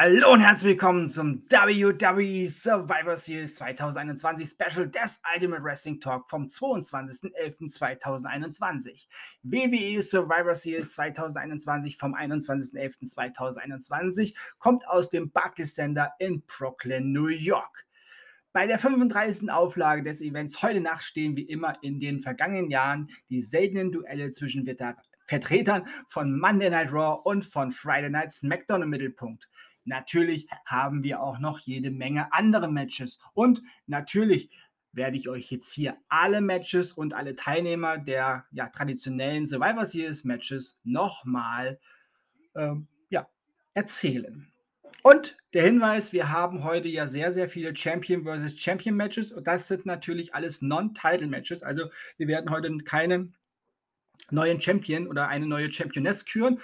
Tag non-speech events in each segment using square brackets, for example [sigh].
Hallo und herzlich willkommen zum WWE Survivor Series 2021 Special des Ultimate Wrestling Talk vom 22.11.2021. WWE Survivor Series 2021 vom 21.11.2021 kommt aus dem Barclays Center in Brooklyn, New York. Bei der 35. Auflage des Events heute Nacht stehen wie immer in den vergangenen Jahren die seltenen Duelle zwischen Vertretern von Monday Night Raw und von Friday Night SmackDown im Mittelpunkt. Natürlich haben wir auch noch jede Menge andere Matches. Und natürlich werde ich euch jetzt hier alle Matches und alle Teilnehmer der ja, traditionellen Survivor Series Matches nochmal ähm, ja, erzählen. Und der Hinweis, wir haben heute ja sehr, sehr viele Champion versus Champion Matches und das sind natürlich alles Non-Title Matches. Also wir werden heute keinen neuen Champion oder eine neue Championess küren,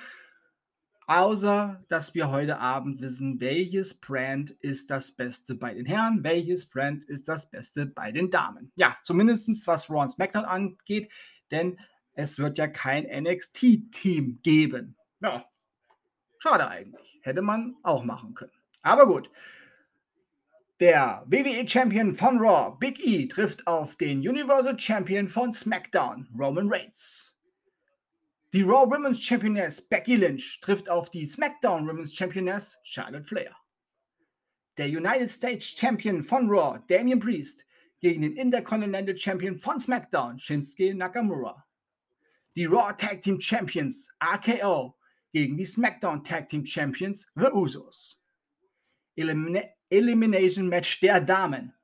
Außer, dass wir heute Abend wissen, welches Brand ist das Beste bei den Herren, welches Brand ist das Beste bei den Damen. Ja, zumindest was Raw und SmackDown angeht, denn es wird ja kein NXT-Team geben. Ja, schade eigentlich. Hätte man auch machen können. Aber gut. Der WWE-Champion von Raw, Big E, trifft auf den Universal Champion von SmackDown, Roman Reigns. Die Raw Women's Championess Becky Lynch trifft auf die SmackDown Women's Championess Charlotte Flair. Der United States Champion von Raw, Damian Priest, gegen den Intercontinental Champion von SmackDown, Shinsuke Nakamura. Die Raw Tag Team Champions, RKO, gegen die SmackDown Tag Team Champions, The Usos. Elimina Elimination Match der Damen.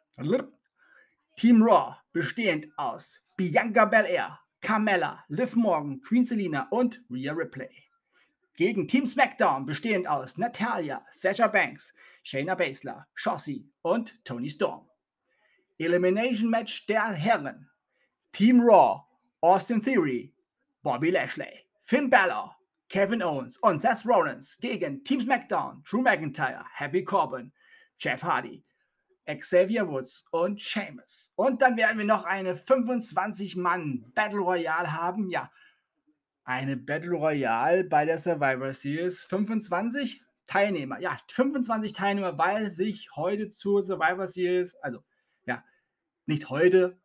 Team Raw, bestehend aus Bianca Belair, Carmella, Liv Morgan, Queen Selina und Rhea Ripley. Gegen Team SmackDown bestehend aus Natalia, Sasha Banks, Shayna Baszler, Shotzi und Tony Storm. Elimination Match der Herren. Team Raw, Austin Theory, Bobby Lashley, Finn Balor, Kevin Owens und Seth Rollins gegen Team SmackDown, Drew McIntyre, Happy Corbin, Jeff Hardy, Xavier Woods und Sheamus. Und dann werden wir noch eine 25-Mann Battle Royale haben. Ja, eine Battle Royale bei der Survivor Series. 25 Teilnehmer. Ja, 25 Teilnehmer, weil sich heute zur Survivor Series, also ja, nicht heute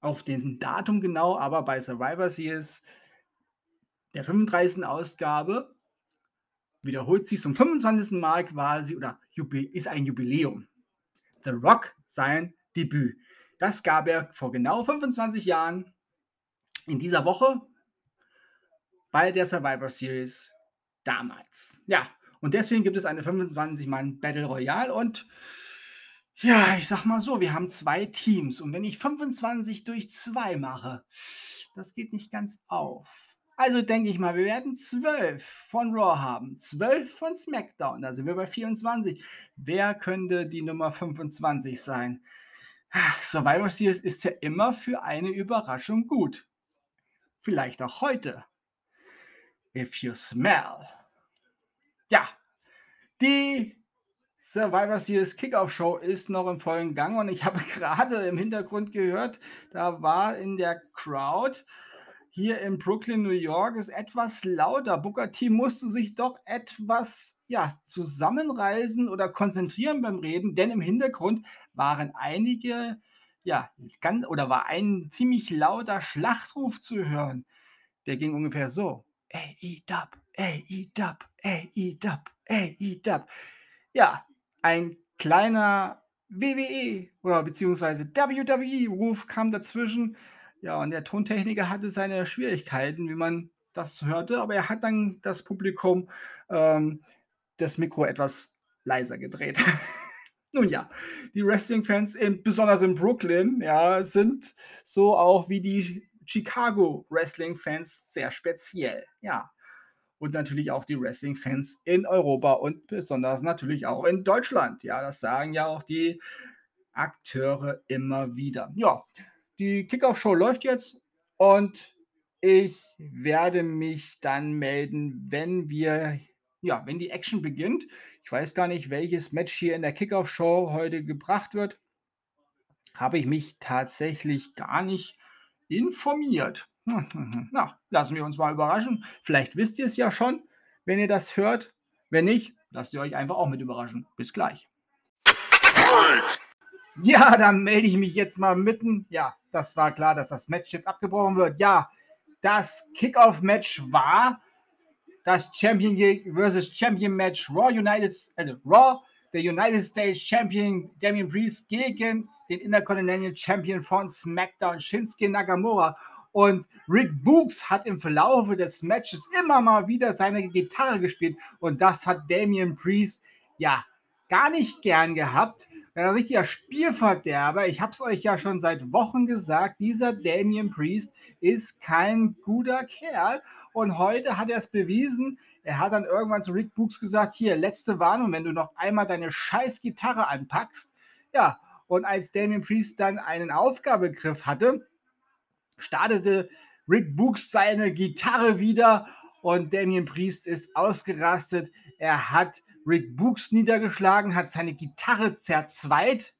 auf den Datum genau, aber bei Survivor Series der 35. Ausgabe wiederholt sich zum 25. Mal quasi oder ist ein Jubiläum. The Rock sein Debüt. Das gab er vor genau 25 Jahren in dieser Woche bei der Survivor Series damals. Ja, und deswegen gibt es eine 25-Mann Battle Royale und ja, ich sag mal so, wir haben zwei Teams und wenn ich 25 durch 2 mache, das geht nicht ganz auf. Also denke ich mal, wir werden zwölf von Raw haben, zwölf von SmackDown. Da sind wir bei 24. Wer könnte die Nummer 25 sein? Survivor Series ist ja immer für eine Überraschung gut. Vielleicht auch heute. If you smell. Ja, die Survivor Series Kickoff Show ist noch im vollen Gang und ich habe [laughs] gerade im Hintergrund gehört, da war in der Crowd hier in Brooklyn, New York, ist etwas lauter. Booker T musste sich doch etwas ja, zusammenreißen oder konzentrieren beim Reden, denn im Hintergrund waren einige, ja, ganz, oder war ein ziemlich lauter Schlachtruf zu hören. Der ging ungefähr so: A-E-Dub, A-E-Dub, A-E-Dub, A-E-Dub. Ja, ein kleiner WWE oder beziehungsweise WWE-Ruf kam dazwischen. Ja, und der Tontechniker hatte seine Schwierigkeiten, wie man das hörte, aber er hat dann das Publikum ähm, das Mikro etwas leiser gedreht. [laughs] Nun ja, die Wrestling-Fans, besonders in Brooklyn, ja, sind so auch wie die Chicago Wrestling-Fans sehr speziell. Ja. Und natürlich auch die Wrestling-Fans in Europa und besonders natürlich auch in Deutschland. Ja, das sagen ja auch die Akteure immer wieder. Ja, die Kickoff-Show läuft jetzt und ich werde mich dann melden, wenn wir, ja, wenn die Action beginnt. Ich weiß gar nicht, welches Match hier in der Kickoff-Show heute gebracht wird. Habe ich mich tatsächlich gar nicht informiert. [laughs] Na, lassen wir uns mal überraschen. Vielleicht wisst ihr es ja schon, wenn ihr das hört. Wenn nicht, lasst ihr euch einfach auch mit überraschen. Bis gleich. Ja, dann melde ich mich jetzt mal mitten. Ja, das war klar, dass das Match jetzt abgebrochen wird. Ja, das Kickoff-Match war das Champion versus Champion Match Raw United, also Raw, der United States Champion Damian Priest gegen den Intercontinental Champion von SmackDown Shinsuke Nakamura. Und Rick Books hat im Verlaufe des Matches immer mal wieder seine Gitarre gespielt. Und das hat Damian Priest ja gar nicht gern gehabt. Ein richtiger Spielverderber. Ich habe es euch ja schon seit Wochen gesagt. Dieser Damian Priest ist kein guter Kerl. Und heute hat er es bewiesen. Er hat dann irgendwann zu Rick Books gesagt: Hier, letzte Warnung, wenn du noch einmal deine scheiß Gitarre anpackst. Ja, und als Damian Priest dann einen Aufgabegriff hatte, startete Rick Books seine Gitarre wieder und Damien Priest ist ausgerastet. Er hat Rick Books niedergeschlagen, hat seine Gitarre zerzweit,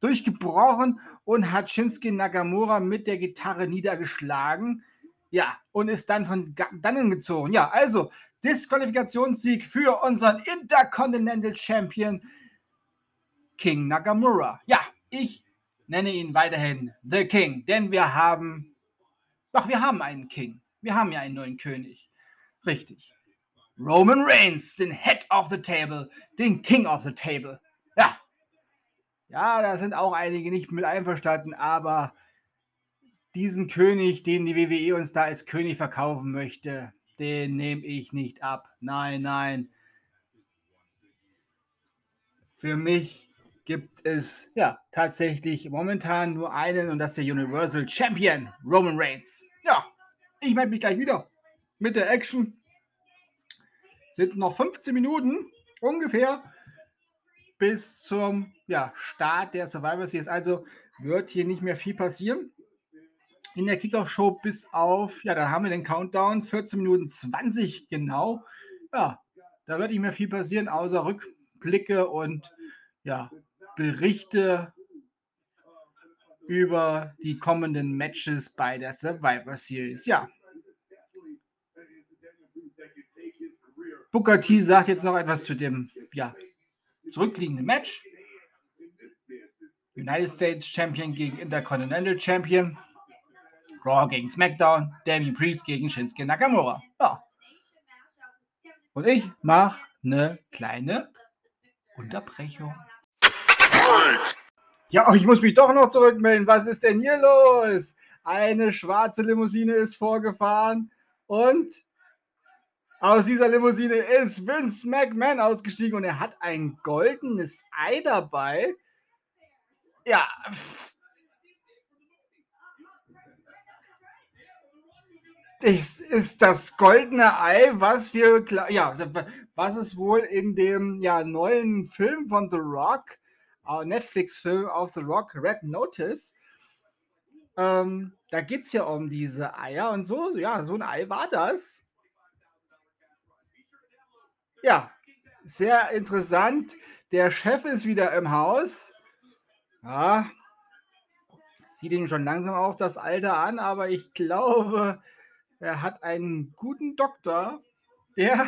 durchgebrochen und hat Shinsuke Nakamura mit der Gitarre niedergeschlagen. Ja, und ist dann von dannen gezogen. Ja, also Disqualifikationssieg für unseren Intercontinental Champion King Nakamura. Ja, ich nenne ihn weiterhin The King, denn wir haben doch, wir haben einen King. Wir haben ja einen neuen König. Richtig. Roman Reigns, den Head of the Table, den King of the Table. Ja. Ja, da sind auch einige nicht mit einverstanden, aber diesen König, den die WWE uns da als König verkaufen möchte, den nehme ich nicht ab. Nein, nein. Für mich gibt es ja tatsächlich momentan nur einen und das ist der Universal Champion Roman Reigns. Ja, ich melde mich gleich wieder mit der Action. Sind noch 15 Minuten ungefähr bis zum ja, Start der Survivor Series. Also wird hier nicht mehr viel passieren. In der Kickoff-Show bis auf, ja, da haben wir den Countdown, 14 Minuten 20 genau. Ja, da wird nicht mehr viel passieren, außer Rückblicke und ja, Berichte über die kommenden Matches bei der Survivor Series. Ja. Booker T sagt jetzt noch etwas zu dem ja, zurückliegenden Match. United States Champion gegen Intercontinental Champion. Raw gegen SmackDown. Damien Priest gegen Shinsuke Nakamura. Ja. Und ich mache eine kleine Unterbrechung. Ja, ich muss mich doch noch zurückmelden. Was ist denn hier los? Eine schwarze Limousine ist vorgefahren und aus dieser Limousine ist Vince McMahon ausgestiegen und er hat ein goldenes Ei dabei. Ja. Das ist das goldene Ei, was wir, ja, was es wohl in dem ja, neuen Film von The Rock Netflix-Film auf The Rock, Red Notice. Ähm, da geht es ja um diese Eier und so, ja, so ein Ei war das. Ja, sehr interessant. Der Chef ist wieder im Haus. Ja, sieht ihn schon langsam auch das Alter an, aber ich glaube, er hat einen guten Doktor, der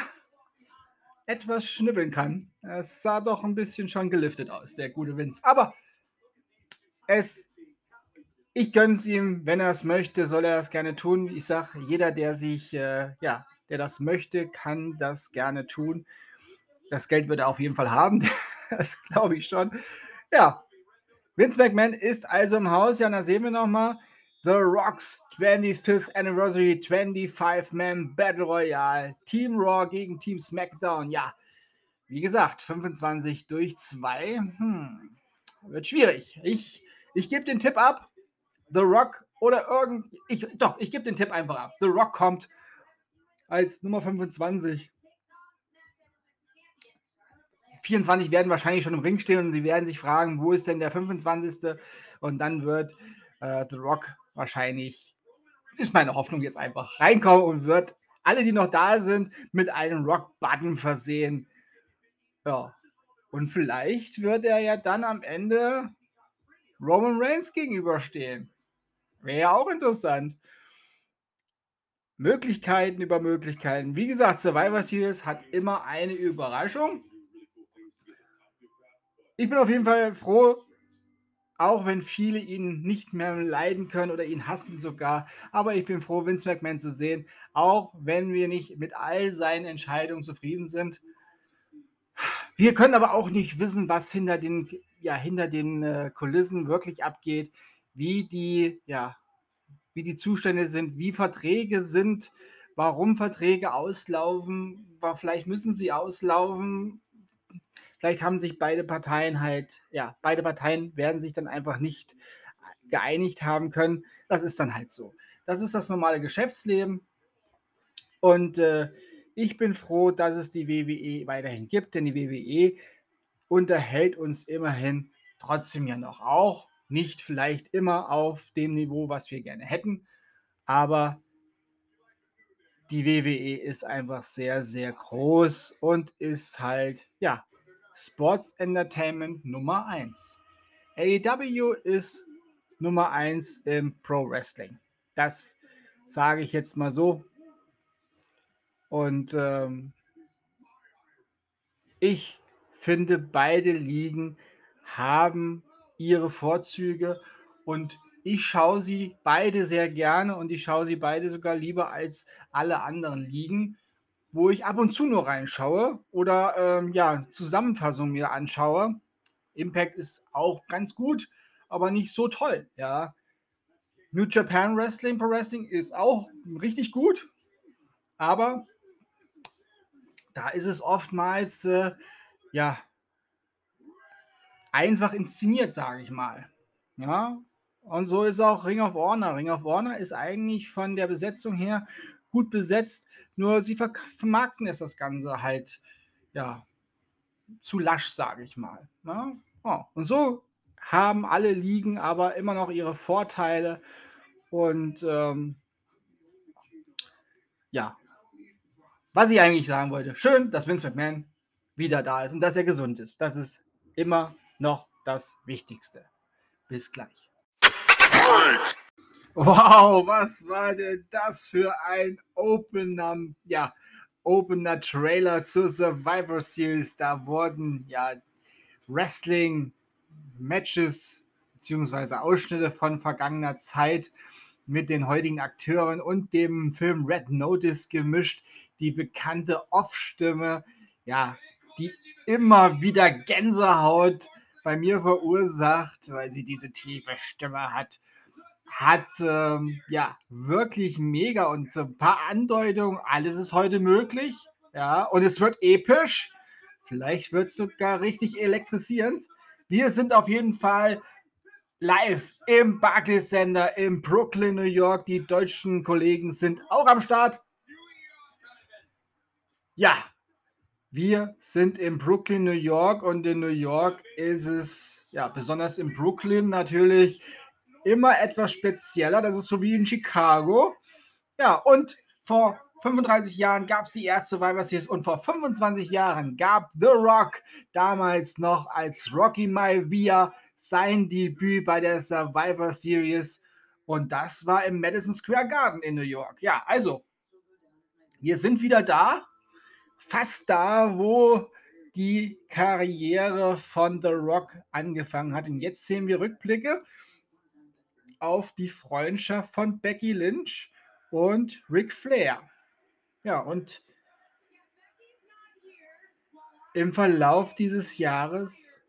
etwas schnibbeln kann. Es sah doch ein bisschen schon geliftet aus, der gute Vince. Aber es, ich gönne es ihm, wenn er es möchte, soll er es gerne tun. Ich sage, jeder, der sich, äh, ja, der das möchte, kann das gerne tun. Das Geld wird er auf jeden Fall haben. [laughs] das glaube ich schon. Ja, Vince McMahon ist also im Haus. Ja, da sehen wir nochmal. The Rocks 25th Anniversary 25-Man Battle Royale. Team Raw gegen Team SmackDown. Ja, wie gesagt, 25 durch 2. Hm, wird schwierig. Ich, ich gebe den Tipp ab. The Rock oder irgend. Ich, doch, ich gebe den Tipp einfach ab. The Rock kommt als Nummer 25. 24 werden wahrscheinlich schon im Ring stehen und sie werden sich fragen, wo ist denn der 25. Und dann wird äh, The Rock wahrscheinlich, ist meine Hoffnung jetzt einfach, reinkommen und wird alle, die noch da sind, mit einem Rock-Button versehen. Ja. Und vielleicht wird er ja dann am Ende Roman Reigns gegenüberstehen. Wäre ja auch interessant. Möglichkeiten über Möglichkeiten. Wie gesagt, Survivor Series hat immer eine Überraschung. ich bin auf jeden Fall froh, auch wenn viele ihn nicht mehr leiden können oder ihn hassen sogar. Aber ich bin froh, Vince McMahon zu sehen, auch wenn wir nicht mit all seinen Entscheidungen zufrieden sind. Wir können aber auch nicht wissen, was hinter den, ja, hinter den äh, Kulissen wirklich abgeht, wie die, ja, wie die Zustände sind, wie Verträge sind, warum Verträge auslaufen, vielleicht müssen sie auslaufen, vielleicht haben sich beide Parteien halt, ja, beide Parteien werden sich dann einfach nicht geeinigt haben können. Das ist dann halt so. Das ist das normale Geschäftsleben. Und äh, ich bin froh, dass es die WWE weiterhin gibt, denn die WWE unterhält uns immerhin trotzdem ja noch. Auch nicht vielleicht immer auf dem Niveau, was wir gerne hätten, aber die WWE ist einfach sehr, sehr groß und ist halt, ja, Sports Entertainment Nummer 1. AEW ist Nummer 1 im Pro Wrestling. Das sage ich jetzt mal so. Und ähm, ich finde, beide Ligen haben ihre Vorzüge und ich schaue sie beide sehr gerne und ich schaue sie beide sogar lieber als alle anderen Ligen wo ich ab und zu nur reinschaue oder ähm, ja, Zusammenfassungen mir anschaue. Impact ist auch ganz gut, aber nicht so toll, ja. New Japan Wrestling Pro Wrestling ist auch richtig gut, aber da ist es oftmals äh, ja einfach inszeniert, sage ich mal. Ja, und so ist auch Ring of Honor. Ring of Honor ist eigentlich von der Besetzung her gut besetzt, nur sie vermarkten es das Ganze halt, ja, zu lasch, sage ich mal. Ne? Oh, und so haben alle Ligen aber immer noch ihre Vorteile und ähm, ja, was ich eigentlich sagen wollte, schön, dass Vince McMahon wieder da ist und dass er gesund ist. Das ist immer noch das Wichtigste. Bis gleich. Wow, was war denn das für ein Opener, ja, Opener Trailer zur Survivor Series? Da wurden ja Wrestling Matches beziehungsweise Ausschnitte von vergangener Zeit mit den heutigen Akteuren und dem Film Red Notice gemischt. Die bekannte Off-Stimme, ja, die immer wieder Gänsehaut bei mir verursacht, weil sie diese tiefe Stimme hat hat ähm, ja wirklich mega und so ein paar Andeutungen, alles ist heute möglich. Ja, und es wird episch. Vielleicht wird es sogar richtig elektrisierend. Wir sind auf jeden Fall live im Barclays Center in Brooklyn, New York. Die deutschen Kollegen sind auch am Start. Ja, wir sind in Brooklyn, New York und in New York ist es, ja, besonders in Brooklyn natürlich immer etwas spezieller. Das ist so wie in Chicago. Ja, und vor 35 Jahren gab es die erste Survivor Series und vor 25 Jahren gab The Rock damals noch als Rocky Maivia sein Debüt bei der Survivor Series und das war im Madison Square Garden in New York. Ja, also, wir sind wieder da, fast da, wo die Karriere von The Rock angefangen hat. Und jetzt sehen wir Rückblicke auf die Freundschaft von Becky Lynch und Ric Flair. Ja, und im Verlauf dieses Jahres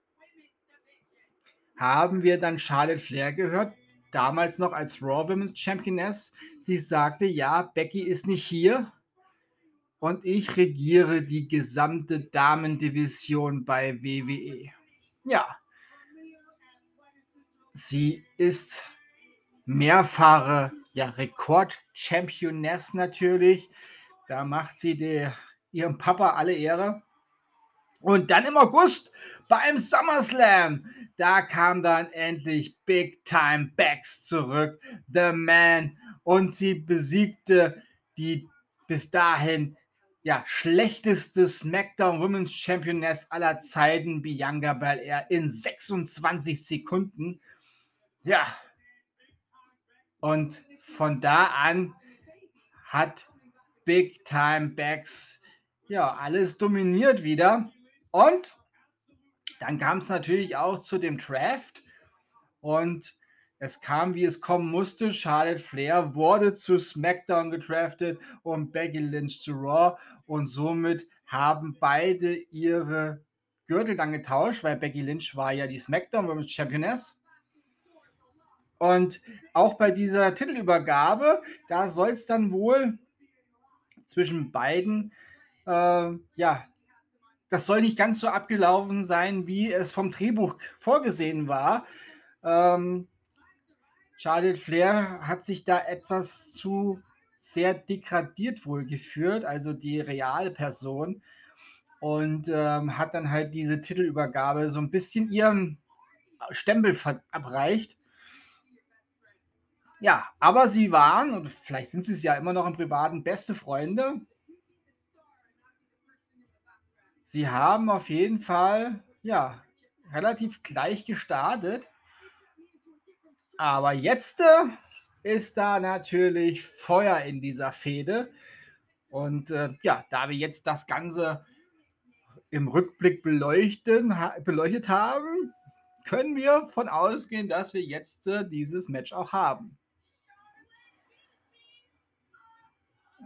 haben wir dann Charlotte Flair gehört, damals noch als Raw Women's Championess, die sagte, ja, Becky ist nicht hier und ich regiere die gesamte Damendivision bei WWE. Ja, sie ist mehrfache ja, Rekord-Championess natürlich. Da macht sie der, ihrem Papa alle Ehre. Und dann im August beim SummerSlam, da kam dann endlich Big Time Backs zurück, The Man, und sie besiegte die bis dahin ja, schlechteste SmackDown Women's Championess aller Zeiten, Bianca Belair, in 26 Sekunden. Ja, und von da an hat Big Time Backs ja alles dominiert wieder. Und Dann kam es natürlich auch zu dem Draft und es kam, wie es kommen musste. Charlotte Flair wurde zu SmackDown gedraftet und Becky Lynch zu Raw und somit haben beide ihre Gürtel dann getauscht, weil Becky Lynch war ja die SmackDown Women's Championess. Und auch bei dieser Titelübergabe, da soll es dann wohl zwischen beiden, äh, ja, das soll nicht ganz so abgelaufen sein, wie es vom Drehbuch vorgesehen war. Ähm, Charlotte Flair hat sich da etwas zu sehr degradiert wohl geführt, also die reale Person. Und ähm, hat dann halt diese Titelübergabe so ein bisschen ihren Stempel verabreicht. Ja, aber sie waren, und vielleicht sind sie es ja immer noch im Privaten, beste Freunde. Sie haben auf jeden Fall, ja, relativ gleich gestartet. Aber jetzt äh, ist da natürlich Feuer in dieser Fehde. Und äh, ja, da wir jetzt das Ganze im Rückblick beleuchten, ha beleuchtet haben, können wir von ausgehen, dass wir jetzt äh, dieses Match auch haben.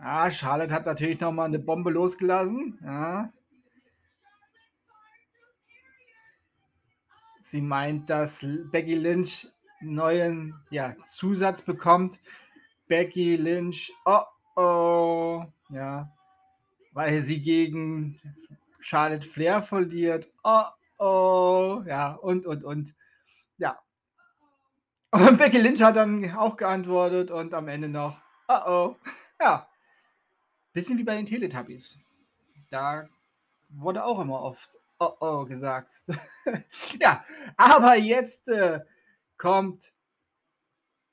Ja, Charlotte hat natürlich nochmal eine Bombe losgelassen. Ja. Sie meint, dass Becky Lynch neuen ja, Zusatz bekommt. Becky Lynch, oh oh, ja, weil sie gegen Charlotte Flair verliert, oh oh, ja, und, und, und, ja. Und [laughs] Becky Lynch hat dann auch geantwortet und am Ende noch, oh oh, ja. Bisschen wie bei den Teletubbies. Da wurde auch immer oft oh oh gesagt. [laughs] ja, aber jetzt äh, kommt,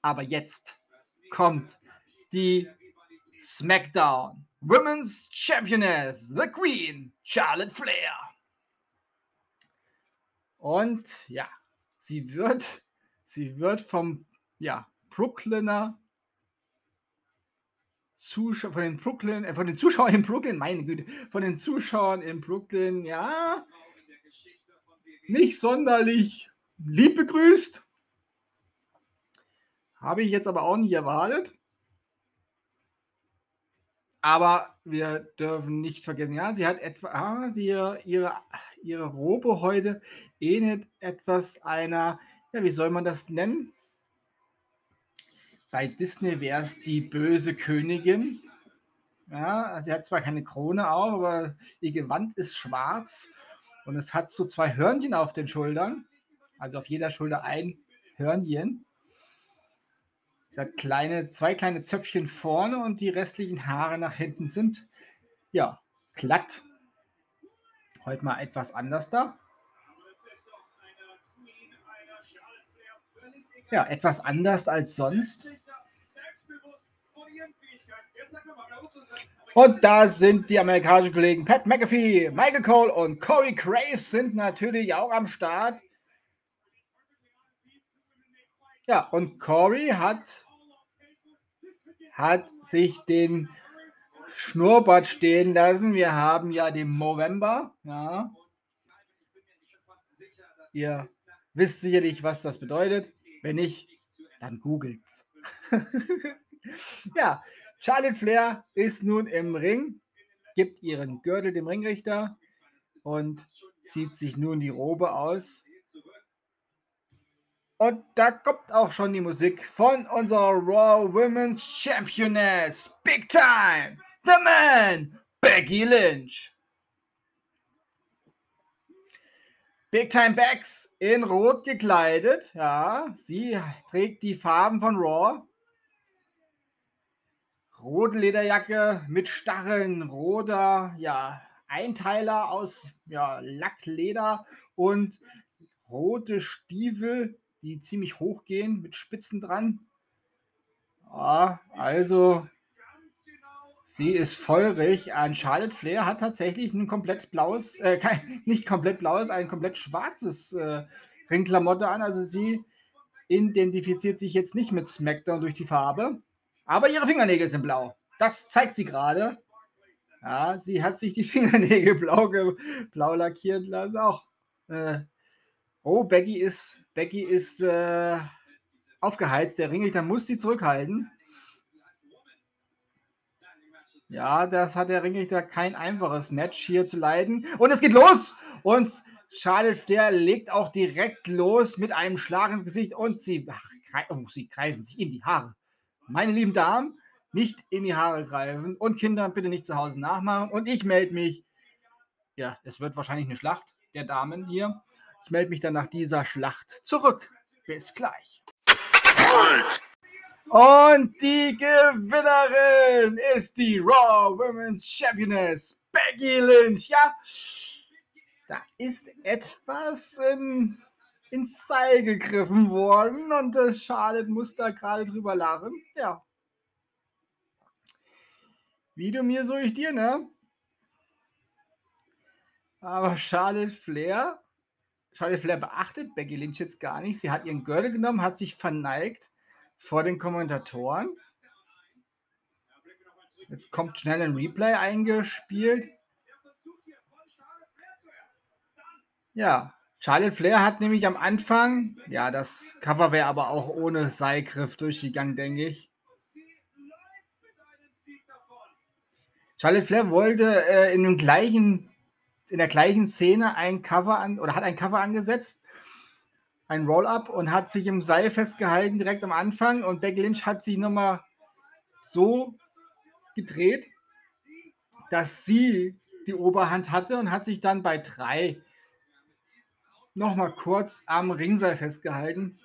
aber jetzt kommt die SmackDown Women's Championess, The Queen, Charlotte Flair. Und ja, sie wird, sie wird vom ja, Brooklyner Zuschauer, von den Brooklyn, äh, von den Zuschauern in Brooklyn, meine Güte, von den Zuschauern in Brooklyn, ja, nicht sonderlich lieb begrüßt. Habe ich jetzt aber auch nicht erwartet. Aber wir dürfen nicht vergessen, ja, sie hat etwa, ah, die, ihre, ihre Robe heute ähnelt etwas einer, ja, wie soll man das nennen? Bei Disney wäre es die böse Königin. Ja, sie hat zwar keine Krone auf, aber ihr Gewand ist schwarz und es hat so zwei Hörnchen auf den Schultern. Also auf jeder Schulter ein Hörnchen. Sie hat kleine, zwei kleine Zöpfchen vorne und die restlichen Haare nach hinten sind ja glatt. Heute mal etwas anders da. Ja, etwas anders als sonst. Und da sind die amerikanischen Kollegen Pat McAfee, Michael Cole und Corey Graves sind natürlich auch am Start. Ja, und Corey hat, hat sich den Schnurrbart stehen lassen. Wir haben ja den November. Ja. Ihr wisst sicherlich, was das bedeutet. Wenn nicht, dann googelt's. [laughs] ja, Charlotte Flair ist nun im Ring, gibt ihren Gürtel dem Ringrichter und zieht sich nun die Robe aus und da kommt auch schon die Musik von unserer Raw Women's Championess. Big Time! The Man! Becky Lynch. Big Time Backs in Rot gekleidet. Ja, sie trägt die Farben von Raw. Rote Lederjacke mit Stacheln, roter, ja, Einteiler aus ja, Lackleder und rote Stiefel die ziemlich hoch gehen mit Spitzen dran. Ja, also sie ist feurig. An Charlotte Flair hat tatsächlich ein komplett blaues, äh, [laughs] kein, nicht komplett blaues, ein komplett schwarzes äh, Ringklamotte an. Also sie identifiziert sich jetzt nicht mit SmackDown durch die Farbe. Aber ihre Fingernägel sind blau. Das zeigt sie gerade. Ja, sie hat sich die [laughs] Fingernägel blau, blau lackieren lassen. Auch äh, Oh, Becky ist, Becky ist äh, aufgeheizt. Der Ringrichter muss sie zurückhalten. Ja, das hat der Ringrichter kein einfaches Match hier zu leiden. Und es geht los! Und Charlotte Flair legt auch direkt los mit einem Schlag ins Gesicht und sie, ach, oh, sie greifen sich in die Haare. Meine lieben Damen, nicht in die Haare greifen und Kinder bitte nicht zu Hause nachmachen. Und ich melde mich. Ja, es wird wahrscheinlich eine Schlacht der Damen hier. Ich melde mich dann nach dieser Schlacht zurück. Bis gleich. Und die Gewinnerin ist die Raw Women's Championess Becky Lynch. Ja, da ist etwas ähm, ins Seil gegriffen worden und äh, Charlotte muss da gerade drüber lachen. Ja. Wie du mir, so ich dir, ne? Aber Charlotte Flair, Charlotte Flair beachtet Becky Lynch jetzt gar nicht. Sie hat ihren Gürtel genommen, hat sich verneigt vor den Kommentatoren. Jetzt kommt schnell ein Replay eingespielt. Ja, Charlotte Flair hat nämlich am Anfang, ja, das Cover wäre aber auch ohne Seilgriff durchgegangen, denke ich. Charlotte Flair wollte äh, in dem gleichen, in der gleichen Szene ein Cover an oder hat ein Cover angesetzt, ein Roll-up und hat sich im Seil festgehalten direkt am Anfang und Becky Lynch hat sich nochmal so gedreht, dass sie die Oberhand hatte und hat sich dann bei drei noch mal kurz am Ringseil festgehalten.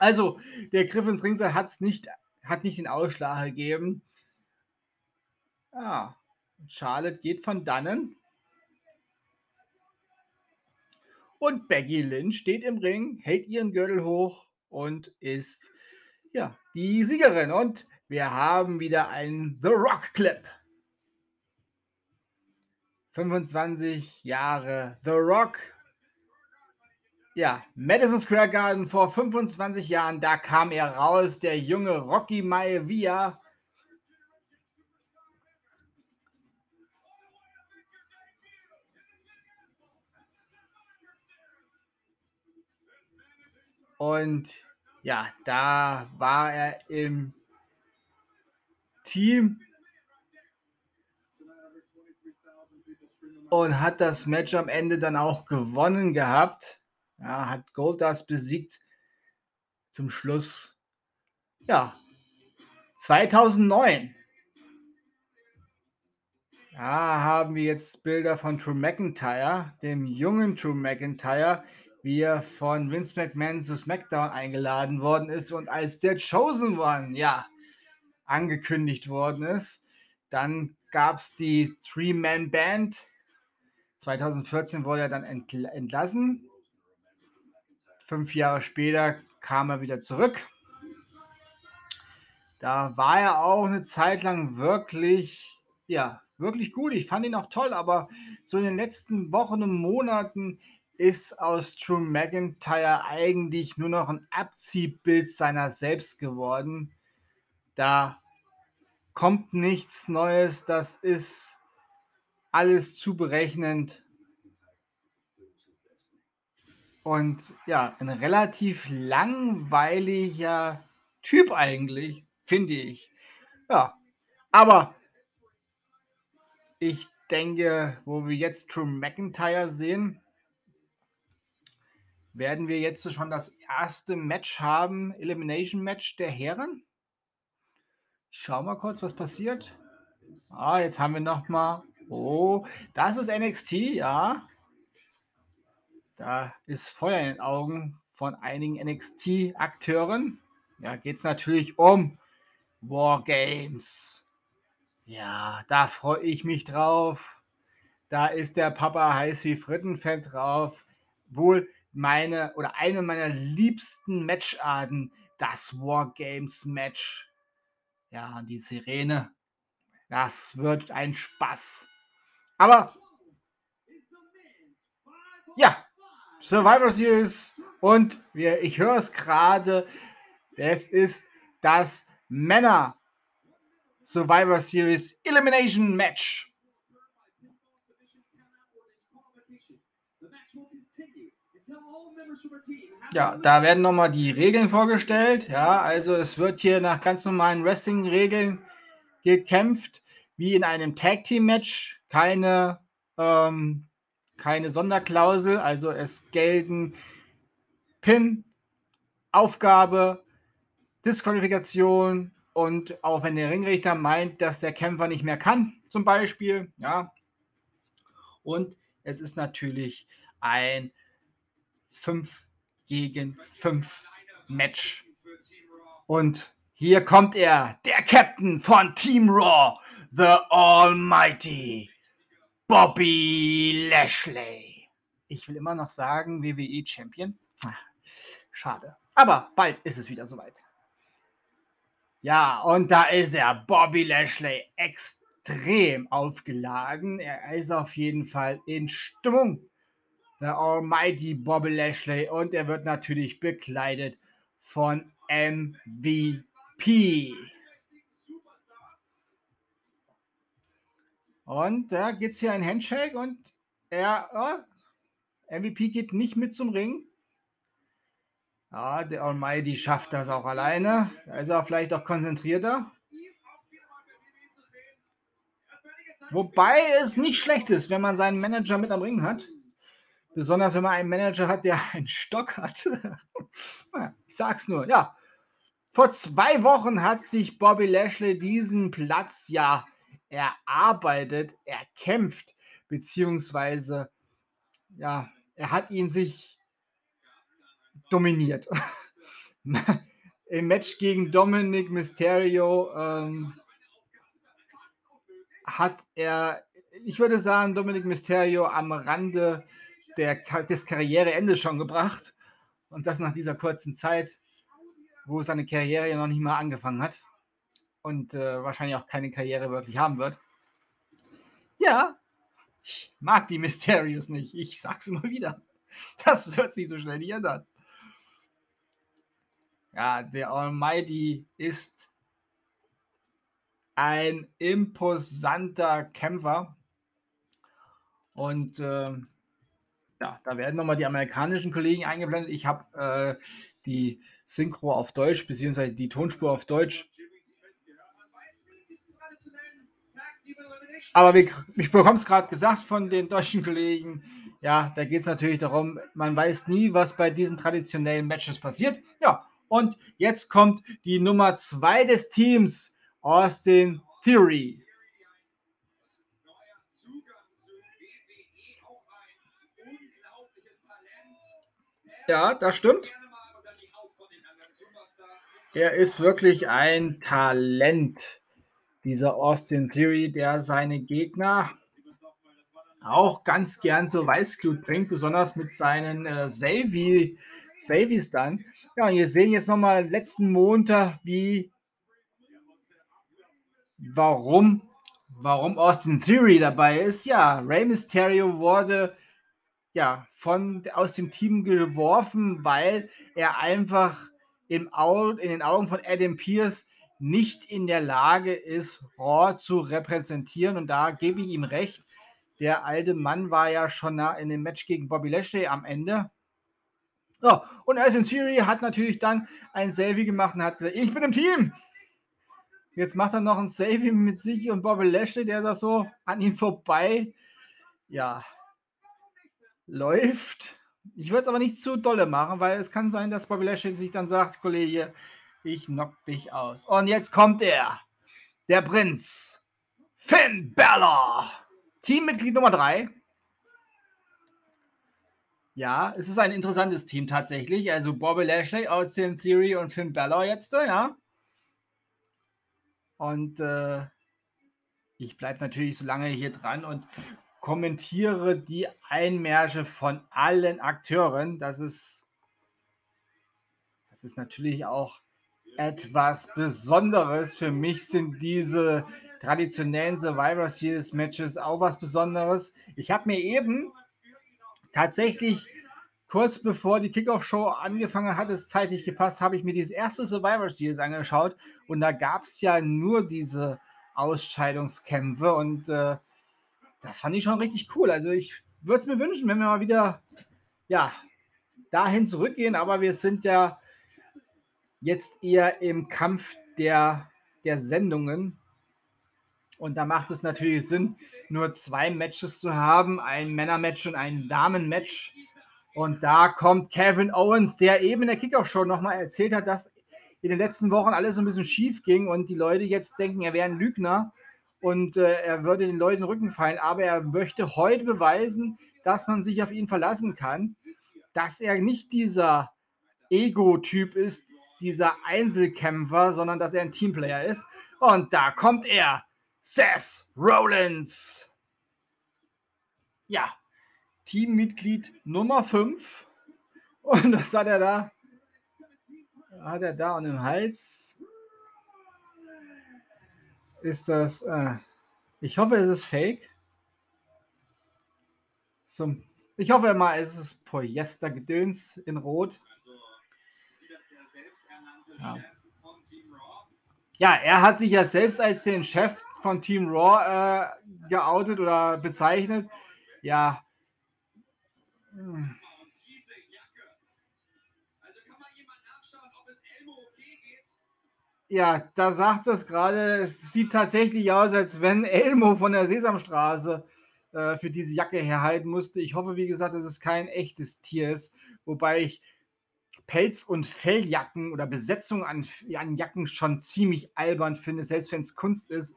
Also, der Griff ins Ringseil hat's nicht, hat nicht den Ausschlag gegeben. Ja, Charlotte geht von dannen. Und Becky Lynch steht im Ring, hält ihren Gürtel hoch und ist ja die Siegerin. Und wir haben wieder einen The Rock Clip. 25 Jahre The Rock ja, Madison Square Garden vor 25 Jahren, da kam er raus, der junge Rocky Maivia. Und ja, da war er im Team und hat das Match am Ende dann auch gewonnen gehabt. Ja, hat Goldust besiegt zum Schluss. Ja, 2009. Da haben wir jetzt Bilder von Drew McIntyre, dem jungen Drew McIntyre, wie er von Vince McMahon zu SmackDown eingeladen worden ist und als der Chosen One, ja, angekündigt worden ist. Dann gab es die Three-Man-Band. 2014 wurde er dann entlassen Fünf Jahre später kam er wieder zurück. Da war er auch eine Zeit lang wirklich, ja, wirklich gut. Ich fand ihn auch toll, aber so in den letzten Wochen und Monaten ist aus Drew McIntyre eigentlich nur noch ein Abziehbild seiner selbst geworden. Da kommt nichts Neues, das ist alles zu berechnend. Und ja, ein relativ langweiliger Typ eigentlich, finde ich. Ja, aber ich denke, wo wir jetzt Drew McIntyre sehen, werden wir jetzt schon das erste Match haben, Elimination Match der Herren. Ich schau mal kurz, was passiert. Ah, jetzt haben wir noch mal. Oh, das ist NXT, ja. Da ist Feuer in den Augen von einigen NXT-Akteuren. Ja, geht es natürlich um Wargames. Ja, da freue ich mich drauf. Da ist der Papa heiß wie Frittenfett drauf. Wohl meine oder eine meiner liebsten Matcharten, das Wargames Match. Ja, die Sirene. Das wird ein Spaß. Aber ja, Survivor Series und wir, ich höre es gerade, es ist das Männer Survivor Series Elimination Match. Ja, da werden nochmal die Regeln vorgestellt. Ja, also es wird hier nach ganz normalen Wrestling-Regeln gekämpft, wie in einem Tag-Team-Match. Keine, ähm, keine Sonderklausel, also es gelten Pin, Aufgabe, Disqualifikation und auch wenn der Ringrichter meint, dass der Kämpfer nicht mehr kann, zum Beispiel, ja. Und es ist natürlich ein 5 gegen 5 Match. Und hier kommt er, der Captain von Team Raw, The Almighty, Bobby Lashley. Ich will immer noch sagen, WWE Champion. Schade. Aber bald ist es wieder soweit. Ja, und da ist er, Bobby Lashley, extrem aufgeladen. Er ist auf jeden Fall in Stimmung. Der Almighty Bobby Lashley. Und er wird natürlich bekleidet von MVP. Und da gibt es hier ein Handshake und er, oh, MVP geht nicht mit zum Ring. Ja, der Almighty schafft das auch alleine. Da ist er vielleicht auch konzentrierter. Wobei es nicht schlecht ist, wenn man seinen Manager mit am Ring hat. Besonders wenn man einen Manager hat, der [laughs] einen Stock hat. [laughs] ich sag's nur, ja. Vor zwei Wochen hat sich Bobby Lashley diesen Platz ja erarbeitet, erkämpft, beziehungsweise ja, er hat ihn sich dominiert. [laughs] Im Match gegen Dominic Mysterio ähm, hat er, ich würde sagen, Dominic Mysterio am Rande der, des Karriereendes schon gebracht. Und das nach dieser kurzen Zeit, wo seine Karriere ja noch nicht mal angefangen hat. Und äh, wahrscheinlich auch keine Karriere wirklich haben wird. Ja, ich mag die Mysterios nicht. Ich sag's immer wieder. Das wird sich so schnell nicht ändern. Ja, der Almighty ist ein imposanter Kämpfer. Und äh, ja, da werden nochmal die amerikanischen Kollegen eingeblendet. Ich habe äh, die Synchro auf Deutsch, beziehungsweise die Tonspur auf Deutsch. Aber wie, ich bekomme es gerade gesagt von den deutschen Kollegen. Ja, da geht es natürlich darum, man weiß nie, was bei diesen traditionellen Matches passiert. Ja, und jetzt kommt die Nummer zwei des Teams, Austin Theory. Ja, das stimmt. Er ist wirklich ein Talent, dieser Austin Theory, der seine Gegner auch ganz gern zur Weißglut bringt, besonders mit seinen äh, Savies dann. Ja, und wir sehen jetzt nochmal letzten Montag, wie, warum, warum Austin Theory dabei ist. Ja, Rey Mysterio wurde ja von, aus dem Team geworfen, weil er einfach im Au in den Augen von Adam Pierce nicht in der Lage ist, Raw zu repräsentieren. Und da gebe ich ihm recht. Der alte Mann war ja schon in dem Match gegen Bobby Lashley am Ende. So, und Alison Theory hat natürlich dann ein Selfie gemacht und hat gesagt, ich bin im Team. Jetzt macht er noch ein Selfie mit sich und Bobby Lashley, der da so an ihm vorbei, ja, läuft. Ich würde es aber nicht zu dolle machen, weil es kann sein, dass Bobby Lashley sich dann sagt, Kollege, ich knock dich aus. Und jetzt kommt er, der Prinz, Finn Balor, Teammitglied Nummer 3. Ja, es ist ein interessantes Team tatsächlich. Also Bobby Lashley, Austin Theory und Finn Balor jetzt, ja. Und äh, ich bleibe natürlich so lange hier dran und kommentiere die Einmärsche von allen Akteuren. Das ist, das ist natürlich auch etwas Besonderes. Für mich sind diese traditionellen Survivor Series Matches auch was Besonderes. Ich habe mir eben tatsächlich kurz bevor die Kickoff-Show angefangen hat, es zeitlich gepasst, habe ich mir dieses erste Survivor Series angeschaut und da gab es ja nur diese Ausscheidungskämpfe und äh, das fand ich schon richtig cool. Also ich würde es mir wünschen, wenn wir mal wieder ja, dahin zurückgehen, aber wir sind ja jetzt eher im Kampf der, der Sendungen. Und da macht es natürlich Sinn, nur zwei Matches zu haben, ein Männermatch und ein Damenmatch. Und da kommt Kevin Owens, der eben in der Kickoff-Show nochmal erzählt hat, dass in den letzten Wochen alles ein bisschen schief ging und die Leute jetzt denken, er wäre ein Lügner und äh, er würde den Leuten Rücken fallen. Aber er möchte heute beweisen, dass man sich auf ihn verlassen kann, dass er nicht dieser Ego-Typ ist, dieser Einzelkämpfer, sondern dass er ein Teamplayer ist. Und da kommt er, Seth Rollins. Ja, Teammitglied Nummer 5. Und was hat er da? Hat er da an dem Hals? Ist das. Äh, ich hoffe, es ist fake. Zum, ich hoffe mal, es ist Polyester-Gedöns in Rot. Ja. ja. er hat sich ja selbst als den Chef von Team Raw äh, geoutet oder bezeichnet. Ja. Ja, da sagt es gerade, es sieht tatsächlich aus, als wenn Elmo von der Sesamstraße äh, für diese Jacke herhalten musste. Ich hoffe, wie gesagt, dass es kein echtes Tier ist, wobei ich Pelz- und Felljacken oder Besetzung an, an Jacken schon ziemlich albern finde, selbst wenn es Kunst ist.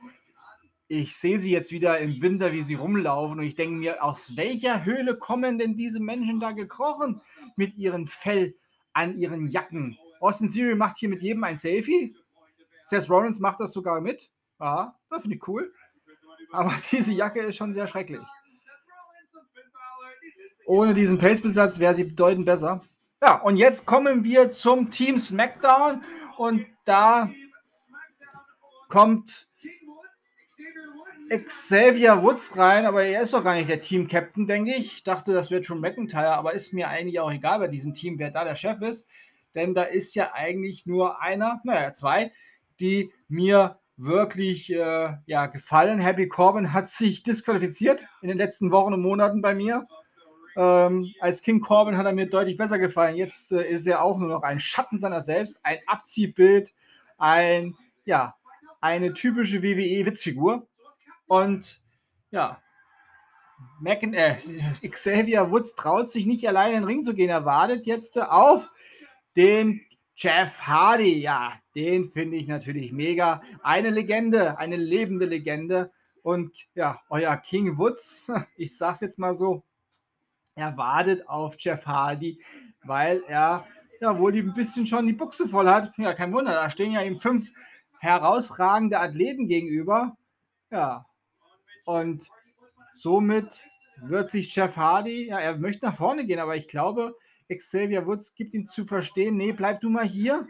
Ich sehe sie jetzt wieder im Winter, wie sie rumlaufen und ich denke mir, aus welcher Höhle kommen denn diese Menschen da gekrochen mit ihrem Fell an ihren Jacken? Austin Theory macht hier mit jedem ein Selfie. Seth Rollins macht das sogar mit. Ja, das finde ich cool. Aber [laughs] diese Jacke ist schon sehr schrecklich. Ohne diesen Pelzbesatz wäre sie bedeutend besser. Ja, und jetzt kommen wir zum Team SmackDown und da kommt Xavier Woods rein, aber er ist doch gar nicht der Team-Captain, denke ich. Ich dachte, das wird schon McIntyre, aber ist mir eigentlich auch egal bei diesem Team, wer da der Chef ist. Denn da ist ja eigentlich nur einer, naja, zwei, die mir wirklich äh, ja, gefallen. Happy Corbin hat sich disqualifiziert in den letzten Wochen und Monaten bei mir. Ähm, als King Corbin hat er mir deutlich besser gefallen. Jetzt äh, ist er auch nur noch ein Schatten seiner selbst, ein Abziehbild, ein, ja, eine typische WWE-Witzfigur. Und ja, Mackin, äh, Xavier Woods traut sich nicht allein in den Ring zu gehen. Er wartet jetzt auf den Jeff Hardy, ja, den finde ich natürlich mega. Eine Legende, eine lebende Legende. Und ja, euer King Woods, [laughs] ich sag's jetzt mal so, er wartet auf Jeff Hardy, weil er ja wohl ein bisschen schon die Buchse voll hat. Ja, kein Wunder, da stehen ja ihm fünf herausragende Athleten gegenüber. Ja, und somit wird sich Jeff Hardy, ja, er möchte nach vorne gehen, aber ich glaube, Xavier Woods gibt ihm zu verstehen, nee, bleib du mal hier.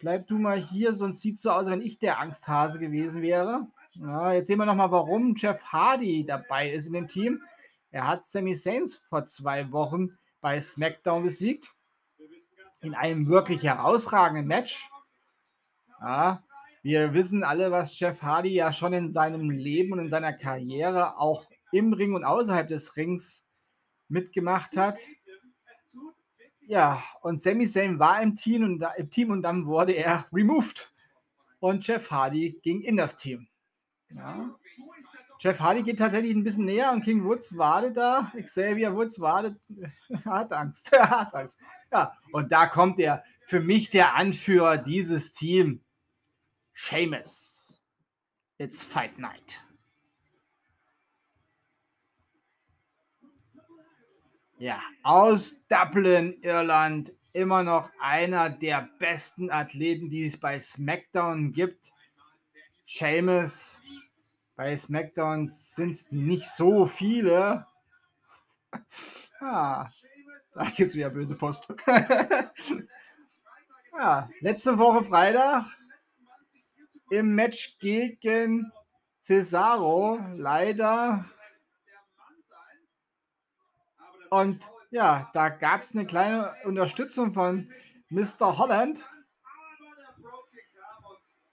Bleib du mal hier, sonst sieht es so aus, als wenn ich der Angsthase gewesen wäre. Ja, jetzt sehen wir nochmal, warum Jeff Hardy dabei ist in dem Team. Er hat Sami Saints vor zwei Wochen bei SmackDown besiegt. In einem wirklich herausragenden Match. Ja, wir wissen alle, was Jeff Hardy ja schon in seinem Leben und in seiner Karriere auch im Ring und außerhalb des Rings mitgemacht hat. Ja, und Sami Zayn war im Team und, im Team und dann wurde er removed. Und Jeff Hardy ging in das Team. Ja. Jeff Hardy geht tatsächlich ein bisschen näher und King Woods wartet da. Xavier Woods wartet, [laughs] hat Angst. [laughs] hat Angst. Ja, und da kommt er, für mich der Anführer dieses Teams, Seamus. It's Fight Night. Ja, aus Dublin, Irland, immer noch einer der besten Athleten, die es bei SmackDown gibt. Seamus. Bei SmackDown sind es nicht so viele. [laughs] ah, da gibt es wieder böse Post. [laughs] ja, letzte Woche Freitag im Match gegen Cesaro leider und ja, da gab es eine kleine Unterstützung von Mr. Holland.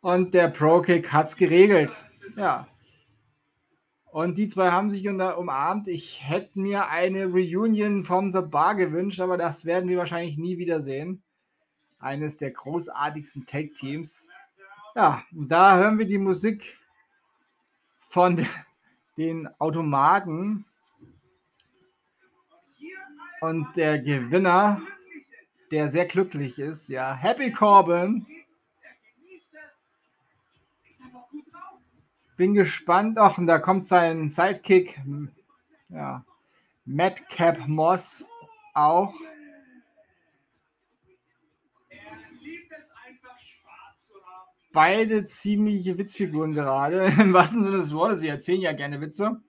Und der Pro-Kick hat es geregelt. Ja. Und die zwei haben sich unter, umarmt. Ich hätte mir eine Reunion von The Bar gewünscht, aber das werden wir wahrscheinlich nie wiedersehen. Eines der großartigsten Tag-Teams. Ja, da hören wir die Musik von [laughs] den Automaten. Und der Gewinner, der sehr glücklich ist, ja, Happy Corbin Bin gespannt. Ach, und da kommt sein Sidekick. Ja. Madcap Moss auch. Beide ziemliche Witzfiguren gerade. [laughs] Im wahrsten Sinne des Wortes. Sie erzählen ja gerne Witze.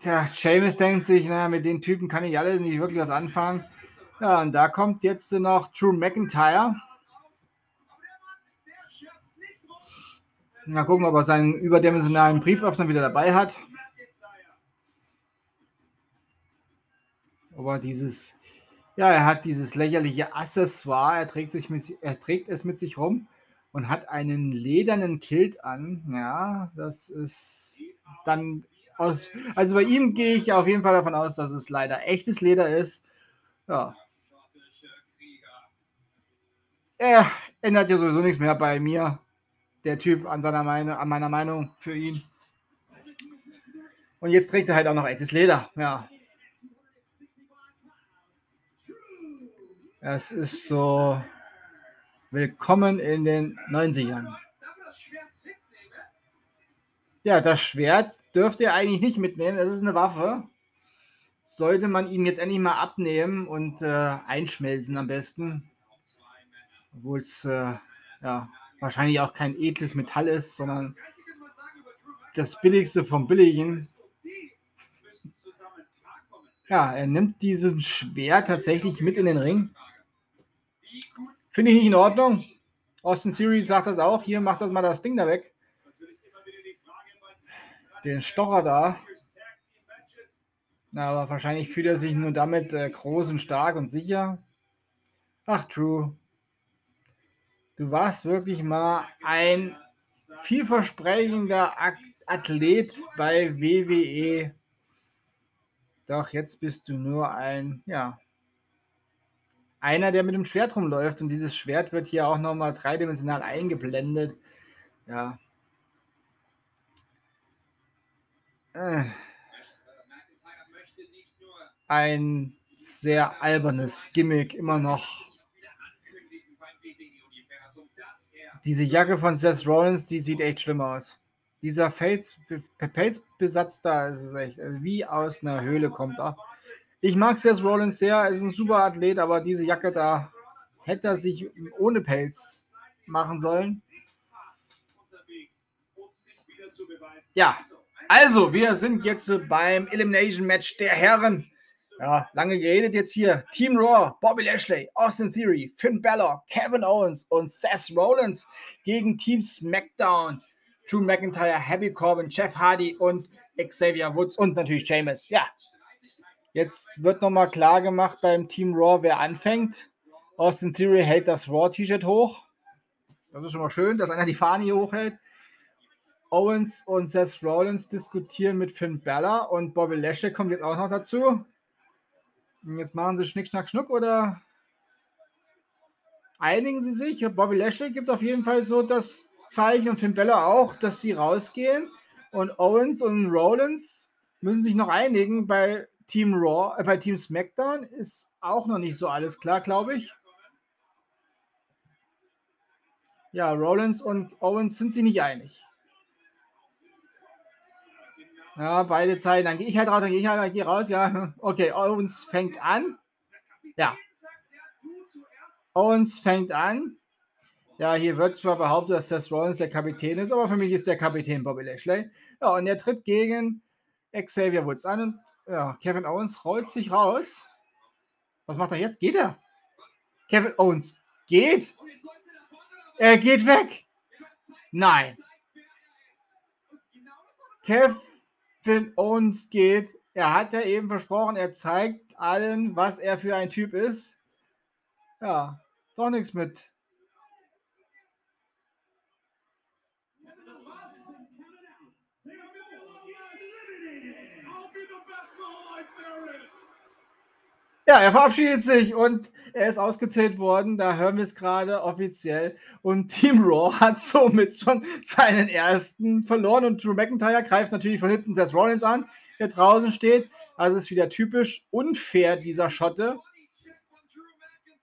Tja, Seamus denkt sich, na, mit den Typen kann ich alles nicht wirklich was anfangen. Ja, und da kommt jetzt noch Drew McIntyre. Mal gucken, ob er seinen überdimensionalen Brieföffner wieder dabei hat. Aber dieses, ja, er hat dieses lächerliche Accessoire, er trägt, sich mit, er trägt es mit sich rum und hat einen ledernen Kilt an. Ja, das ist dann aus, also bei ihm gehe ich auf jeden Fall davon aus, dass es leider echtes Leder ist. Ja, er ändert ja sowieso nichts mehr bei mir. Der Typ an seiner Meinung, an meiner Meinung für ihn. Und jetzt trägt er halt auch noch echtes Leder. Ja. Es ist so willkommen in den 90ern. Ja, das Schwert dürfte er eigentlich nicht mitnehmen. Es ist eine Waffe. Sollte man ihn jetzt endlich mal abnehmen und äh, einschmelzen am besten obwohl es äh, ja, wahrscheinlich auch kein edles Metall ist, sondern das Billigste vom Billigen. Ja, er nimmt diesen Schwert tatsächlich mit in den Ring. Finde ich nicht in Ordnung. Austin Series sagt das auch. Hier, macht das mal das Ding da weg. Den Stocher da. Aber wahrscheinlich fühlt er sich nur damit äh, groß und stark und sicher. Ach, True. Du warst wirklich mal ein vielversprechender Athlet bei WWE. Doch jetzt bist du nur ein, ja, einer, der mit dem Schwert rumläuft. Und dieses Schwert wird hier auch nochmal dreidimensional eingeblendet. Ja. Äh. Ein sehr albernes Gimmick immer noch. Diese Jacke von Seth Rollins, die sieht echt schlimm aus. Dieser Pelzbesatz da ist es echt, also wie aus einer Höhle kommt er. Ich mag Seth Rollins sehr, er ist ein super Athlet, aber diese Jacke da hätte er sich ohne Pelz machen sollen. Ja, also wir sind jetzt beim Elimination Match der Herren. Ja, lange geredet jetzt hier. Team Raw, Bobby Lashley, Austin Theory, Finn Balor, Kevin Owens und Seth Rollins gegen Team SmackDown. Drew McIntyre, Happy Corbin, Jeff Hardy und Xavier Woods und natürlich Sheamus. Ja, jetzt wird nochmal klar gemacht beim Team Raw, wer anfängt. Austin Theory hält das Raw-T-Shirt hoch. Das ist schon mal schön, dass einer die Fahne hier hochhält. Owens und Seth Rollins diskutieren mit Finn Balor und Bobby Lashley kommt jetzt auch noch dazu. Jetzt machen sie Schnick, Schnack, Schnuck oder einigen sie sich? Bobby Lashley gibt auf jeden Fall so das Zeichen und Finn Bella auch, dass sie rausgehen. Und Owens und Rollins müssen sich noch einigen. Bei Team Raw, äh, bei Team SmackDown ist auch noch nicht so alles klar, glaube ich. Ja, Rollins und Owens sind sich nicht einig. Ja, beide Zeiten. Dann gehe ich halt raus, dann gehe ich halt geh raus. Ja, [laughs] okay, Owens fängt an. Ja. Owens fängt an. Ja, hier wird zwar behauptet, dass Seth Rollins der Kapitän ist, aber für mich ist der Kapitän Bobby Lashley. Ja, und er tritt gegen Xavier Woods an und ja, Kevin Owens rollt sich raus. Was macht er jetzt? Geht er? Kevin Owens geht? Er geht weg. Nein. Kev Finn Owens geht. Er hat ja eben versprochen, er zeigt allen, was er für ein Typ ist. Ja, doch nichts mit Ja, er verabschiedet sich und er ist ausgezählt worden. Da hören wir es gerade offiziell. Und Team Raw [laughs] hat somit schon seinen ersten verloren. Und Drew McIntyre greift natürlich von hinten Seth Rollins an, der draußen steht. Also ist wieder typisch unfair, dieser Schotte.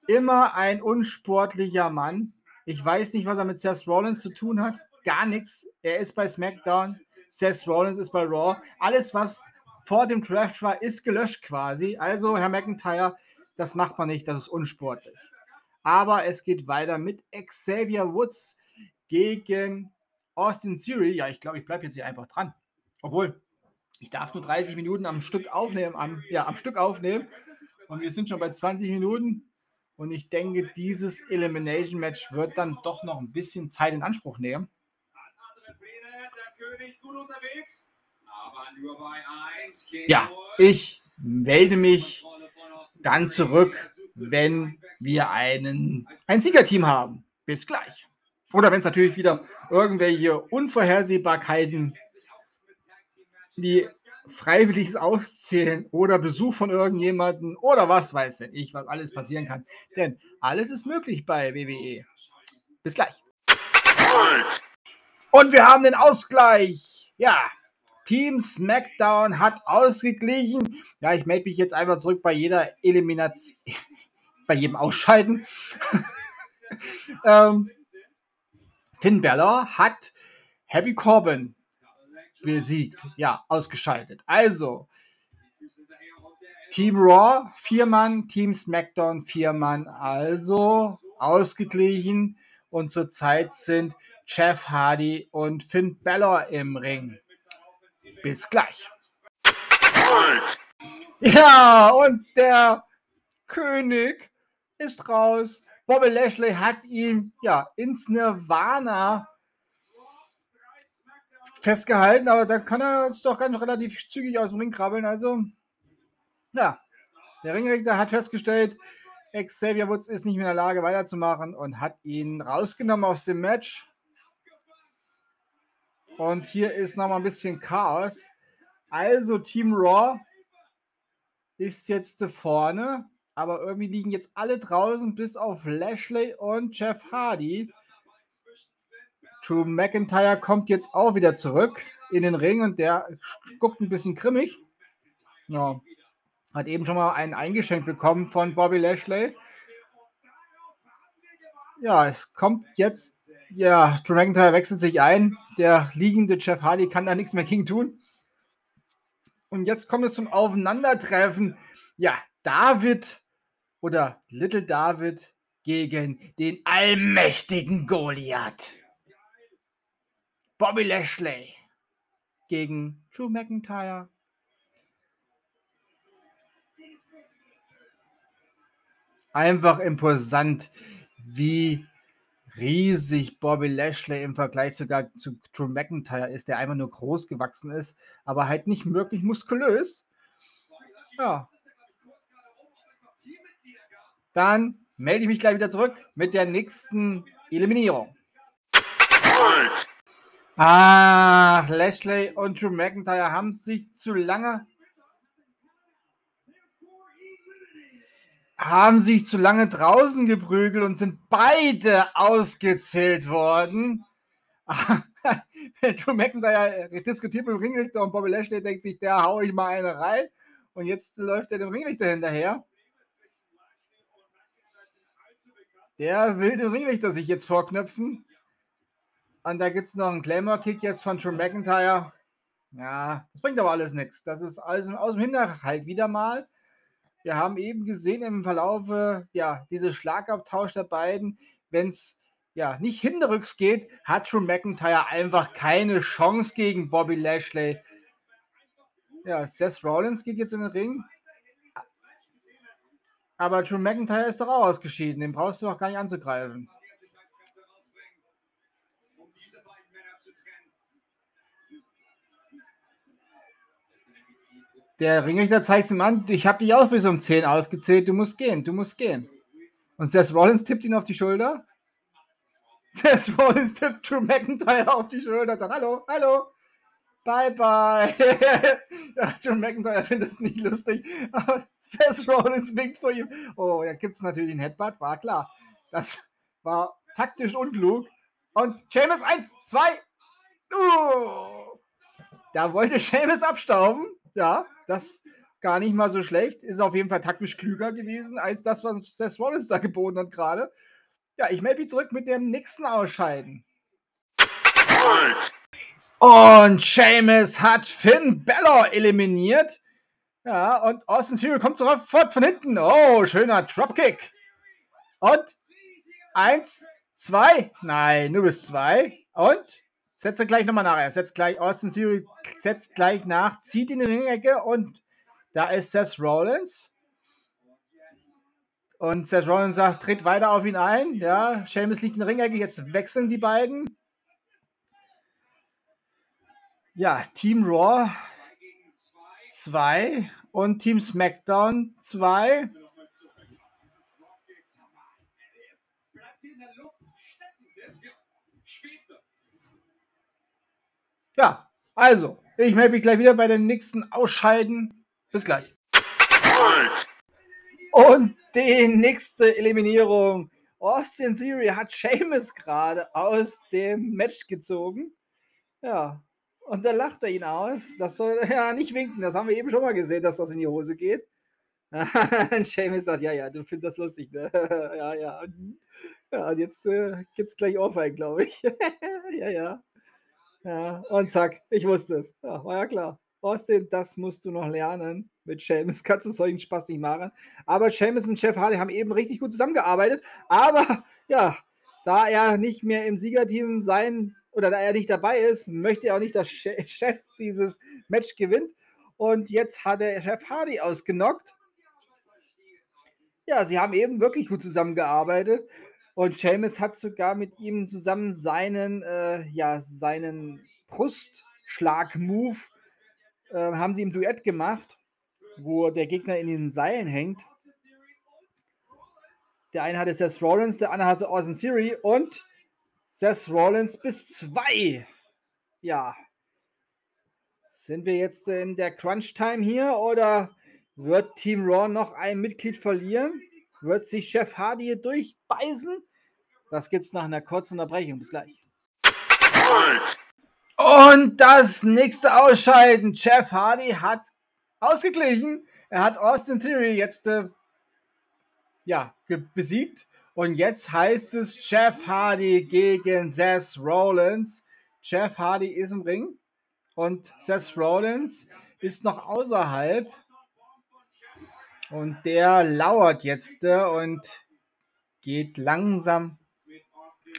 Immer ein unsportlicher Mann. Ich weiß nicht, was er mit Seth Rollins zu tun hat. Gar nichts. Er ist bei SmackDown. Seth Rollins ist bei Raw. Alles, was vor dem Draft war, ist gelöscht quasi. Also, Herr McIntyre, das macht man nicht, das ist unsportlich. Aber es geht weiter mit Xavier Woods gegen Austin Theory. Ja, ich glaube, ich bleibe jetzt hier einfach dran. Obwohl, ich darf nur 30 Minuten am Stück aufnehmen, am, ja, am Stück aufnehmen. Und wir sind schon bei 20 Minuten. Und ich denke, dieses Elimination Match wird dann doch noch ein bisschen Zeit in Anspruch nehmen. Ja, ich melde mich dann zurück, wenn wir einen, ein Siegerteam haben. Bis gleich. Oder wenn es natürlich wieder irgendwelche Unvorhersehbarkeiten wie freiwilliges Auszählen oder Besuch von irgendjemandem oder was weiß denn ich, was alles passieren kann. Denn alles ist möglich bei WWE. Bis gleich. Und wir haben den Ausgleich. Ja, Team SmackDown hat ausgeglichen. Ja, ich melde mich jetzt einfach zurück bei jeder Elimination, [laughs] bei jedem Ausscheiden. [laughs] ähm, Finn Balor hat Happy Corbin besiegt. Ja, ausgeschaltet. Also, Team Raw, vier Mann, Team SmackDown, vier Mann. Also, ausgeglichen. Und zurzeit sind Jeff Hardy und Finn Balor im Ring. Bis gleich. Ja, und der König ist raus. Bobby Lashley hat ihn ja ins Nirvana festgehalten, aber da kann er uns doch ganz relativ zügig aus dem Ring krabbeln. Also, ja, der Ringrichter hat festgestellt, Xavier Woods ist nicht mehr in der Lage weiterzumachen und hat ihn rausgenommen aus dem Match. Und hier ist noch mal ein bisschen Chaos. Also Team Raw ist jetzt vorne, aber irgendwie liegen jetzt alle draußen, bis auf Lashley und Jeff Hardy. Drew McIntyre kommt jetzt auch wieder zurück in den Ring und der guckt ein bisschen grimmig. Ja, hat eben schon mal einen eingeschenkt bekommen von Bobby Lashley. Ja, es kommt jetzt, ja, Drew McIntyre wechselt sich ein. Der liegende Jeff Hardy kann da nichts mehr gegen tun. Und jetzt kommt es zum Aufeinandertreffen. Ja, David oder Little David gegen den allmächtigen Goliath. Bobby Lashley gegen Drew McIntyre. Einfach imposant, wie riesig Bobby Lashley im Vergleich sogar zu Drew McIntyre ist, der einfach nur groß gewachsen ist, aber halt nicht wirklich muskulös. Ja. Dann melde ich mich gleich wieder zurück mit der nächsten Eliminierung. Ah, Lashley und Drew McIntyre haben sich zu lange haben sich zu lange draußen geprügelt und sind beide ausgezählt worden. [laughs] Drew McIntyre diskutiert mit dem Ringrichter und Bobby Lashley denkt sich, der hau ich mal eine rein. Und jetzt läuft er dem Ringrichter hinterher. Der will den Ringrichter sich jetzt vorknöpfen. Und da gibt es noch einen Claymore-Kick jetzt von Drew McIntyre. Ja, das bringt aber alles nichts. Das ist alles aus dem Hinterhalt wieder mal. Wir haben eben gesehen im Verlaufe, ja, diese Schlagabtausch der beiden, wenn es ja nicht hinterrücks geht, hat Drew McIntyre einfach keine Chance gegen Bobby Lashley. Ja, Seth Rollins geht jetzt in den Ring. Aber Drew McIntyre ist doch auch ausgeschieden. Den brauchst du doch gar nicht anzugreifen. Der Ringrichter zeigt ihm an, ich habe dich auch bis um 10 ausgezählt, du musst gehen, du musst gehen. Und Seth Rollins tippt ihn auf die Schulter. [laughs] Seth Rollins tippt Drew McIntyre auf die Schulter und sagt, hallo, hallo. Bye, bye. [laughs] ja, John McIntyre findet das nicht lustig. Aber [laughs] Seth Rollins winkt vor ihm. Oh, da gibt es natürlich einen Headbutt, war klar. Das war taktisch unklug. Und Seamus 1, 2. Uh, da wollte Seamus abstauben. Ja, das gar nicht mal so schlecht. Ist auf jeden Fall taktisch klüger gewesen als das, was Seth Rollins da geboten hat gerade. Ja, ich melde mich zurück mit dem nächsten Ausscheiden. Und Seamus hat Finn Balor eliminiert. Ja, und Austin Theory kommt sofort von hinten. Oh, schöner Dropkick. Und eins, zwei. Nein, nur bis zwei. Und setze gleich nochmal nach. Er setzt gleich, Austin Theory setzt gleich nach, zieht in die Ringecke und da ist Seth Rollins. Und Seth Rollins sagt, tritt weiter auf ihn ein. Ja, Seamus liegt in der Ringecke. Jetzt wechseln die beiden. Ja, Team Raw 2 und Team SmackDown 2. Ja, also, ich melde mich gleich wieder bei den nächsten Ausscheiden. Bis gleich. Und die nächste Eliminierung. Austin Theory hat Seamus gerade aus dem Match gezogen. Ja, und da lacht er ihn aus. Das soll [laughs] ja nicht winken. Das haben wir eben schon mal gesehen, dass das in die Hose geht. [laughs] und Seamus sagt, ja, ja, du findest das lustig, ne? [laughs] ja, ja. Ja, und jetzt äh, es gleich Ohrfeig, glaube ich. ja, ja. Ja, und zack, ich wusste es. Ja, war ja klar. Austin, das musst du noch lernen. Mit Seamus [laughs] kannst du solchen Spaß nicht machen. Aber Seamus und Chef Hardy haben eben richtig gut zusammengearbeitet. Aber ja, da er nicht mehr im Siegerteam sein oder da er nicht dabei ist, möchte er auch nicht, dass Chef [laughs] dieses Match gewinnt. Und jetzt hat der Chef Hardy ausgenockt. Ja, sie haben eben wirklich gut zusammengearbeitet. Und Seamus hat sogar mit ihm zusammen seinen, äh, ja, seinen Brustschlag-Move, äh, haben sie im Duett gemacht, wo der Gegner in den Seilen hängt. Der eine hatte Seth Rollins, der andere hatte Austin Theory und Seth Rollins bis zwei. Ja. Sind wir jetzt in der Crunch-Time hier oder wird Team Raw noch ein Mitglied verlieren? Wird sich Jeff Hardy hier durchbeißen? Das gibt's nach einer kurzen Unterbrechung. Bis gleich. Und das nächste Ausscheiden. Jeff Hardy hat ausgeglichen. Er hat Austin Theory jetzt äh, ja, besiegt. Und jetzt heißt es Jeff Hardy gegen Seth Rollins. Jeff Hardy ist im Ring und Seth Rollins ist noch außerhalb. Und der lauert jetzt äh, und geht langsam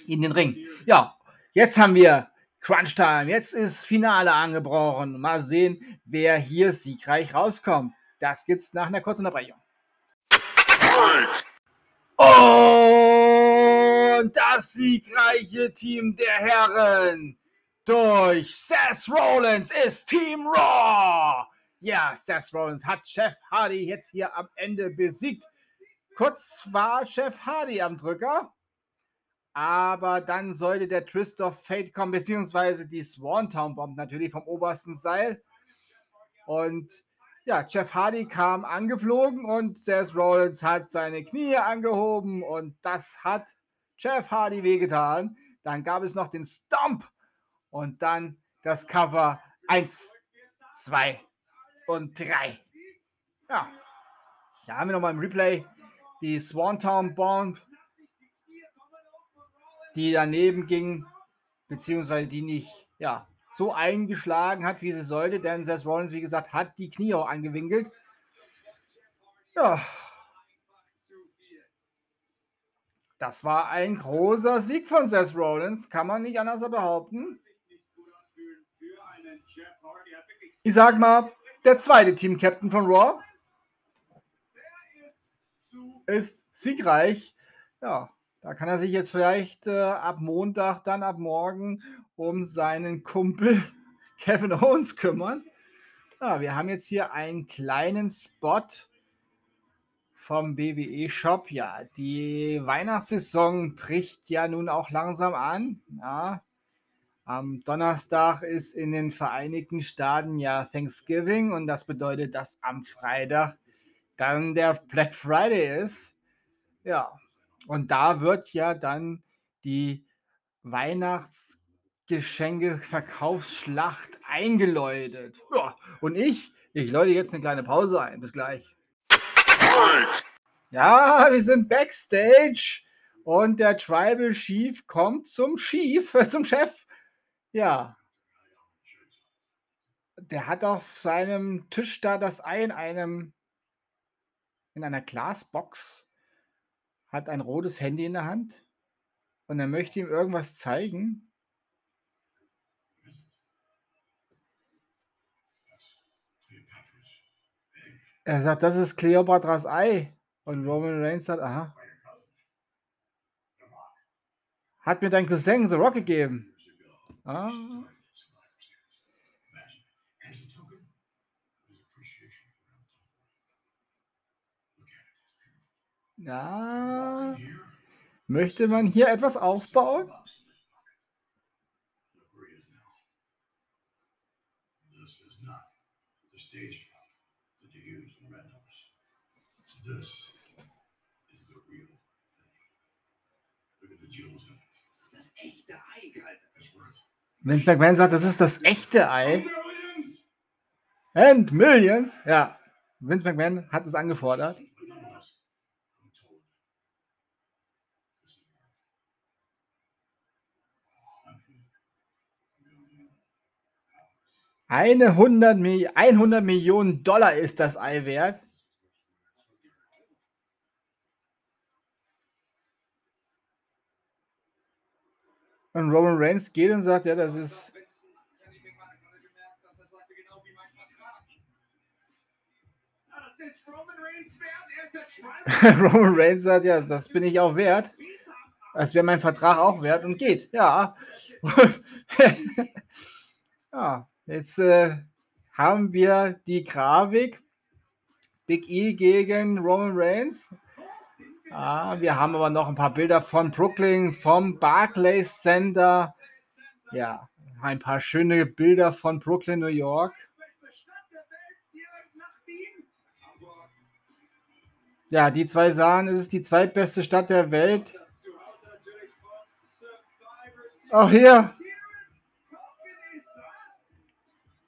in den Ring. Ja, jetzt haben wir Crunch Time. Jetzt ist Finale angebrochen. Mal sehen, wer hier siegreich rauskommt. Das gibt's nach einer kurzen Unterbrechung. Und das siegreiche Team der Herren durch Seth Rollins ist Team Raw. Ja, Seth Rollins hat Chef Hardy jetzt hier am Ende besiegt. Kurz war Chef Hardy am Drücker, aber dann sollte der Twist of Fate kommen, beziehungsweise die Swantown Bomb natürlich vom obersten Seil. Und ja, Jeff Hardy kam angeflogen und Seth Rollins hat seine Knie angehoben und das hat Jeff Hardy wehgetan. Dann gab es noch den Stomp und dann das Cover 1, 2 und 3. Ja, da haben wir nochmal im Replay die Swantown Bomb, die daneben ging, beziehungsweise die nicht, ja, so eingeschlagen hat, wie sie sollte, denn Seth Rollins, wie gesagt, hat die Knie auch angewinkelt. Ja. Das war ein großer Sieg von Seth Rollins, kann man nicht anders behaupten. Ich sag mal, der zweite Team-Captain von Raw ist siegreich. Ja, da kann er sich jetzt vielleicht äh, ab Montag, dann ab morgen um seinen Kumpel [laughs] Kevin Owens kümmern. Ja, wir haben jetzt hier einen kleinen Spot vom WWE Shop. Ja, die Weihnachtssaison bricht ja nun auch langsam an. Ja, Am Donnerstag ist in den Vereinigten Staaten ja Thanksgiving und das bedeutet, dass am Freitag dann der Black Friday ist. Ja, und da wird ja dann die Weihnachtsgeschenke-Verkaufsschlacht eingeläutet. Ja, und ich, ich läute jetzt eine kleine Pause ein. Bis gleich. Ja, wir sind backstage und der Tribal Chief kommt zum Chief, zum Chef. Ja. Der hat auf seinem Tisch da das Ei in einem in einer Glasbox, hat ein rotes Handy in der Hand und er möchte ihm irgendwas zeigen. Er sagt, das ist Cleopatras Ei. Und Roman Reigns sagt, aha. Hat mir dein Cousin The Rock gegeben. Ah. Ja. Möchte man hier etwas aufbauen? Vince McMahon sagt, das ist das echte Ei. And Millions. Ja, Vince McMahon hat es angefordert. Eine 100, 100 Millionen Dollar ist das Ei wert. Und Roman Reigns geht und sagt, ja, das ist. [laughs] Roman Reigns sagt, ja, das bin ich auch wert. Das wäre mein Vertrag auch wert und geht, ja. [laughs] ja, jetzt äh, haben wir die Grafik. Big E gegen Roman Reigns. Ah, wir haben aber noch ein paar Bilder von Brooklyn, vom Barclays Center. Ja, ein paar schöne Bilder von Brooklyn, New York. Ja, die zwei sahen, es ist die zweitbeste Stadt der Welt. Auch hier.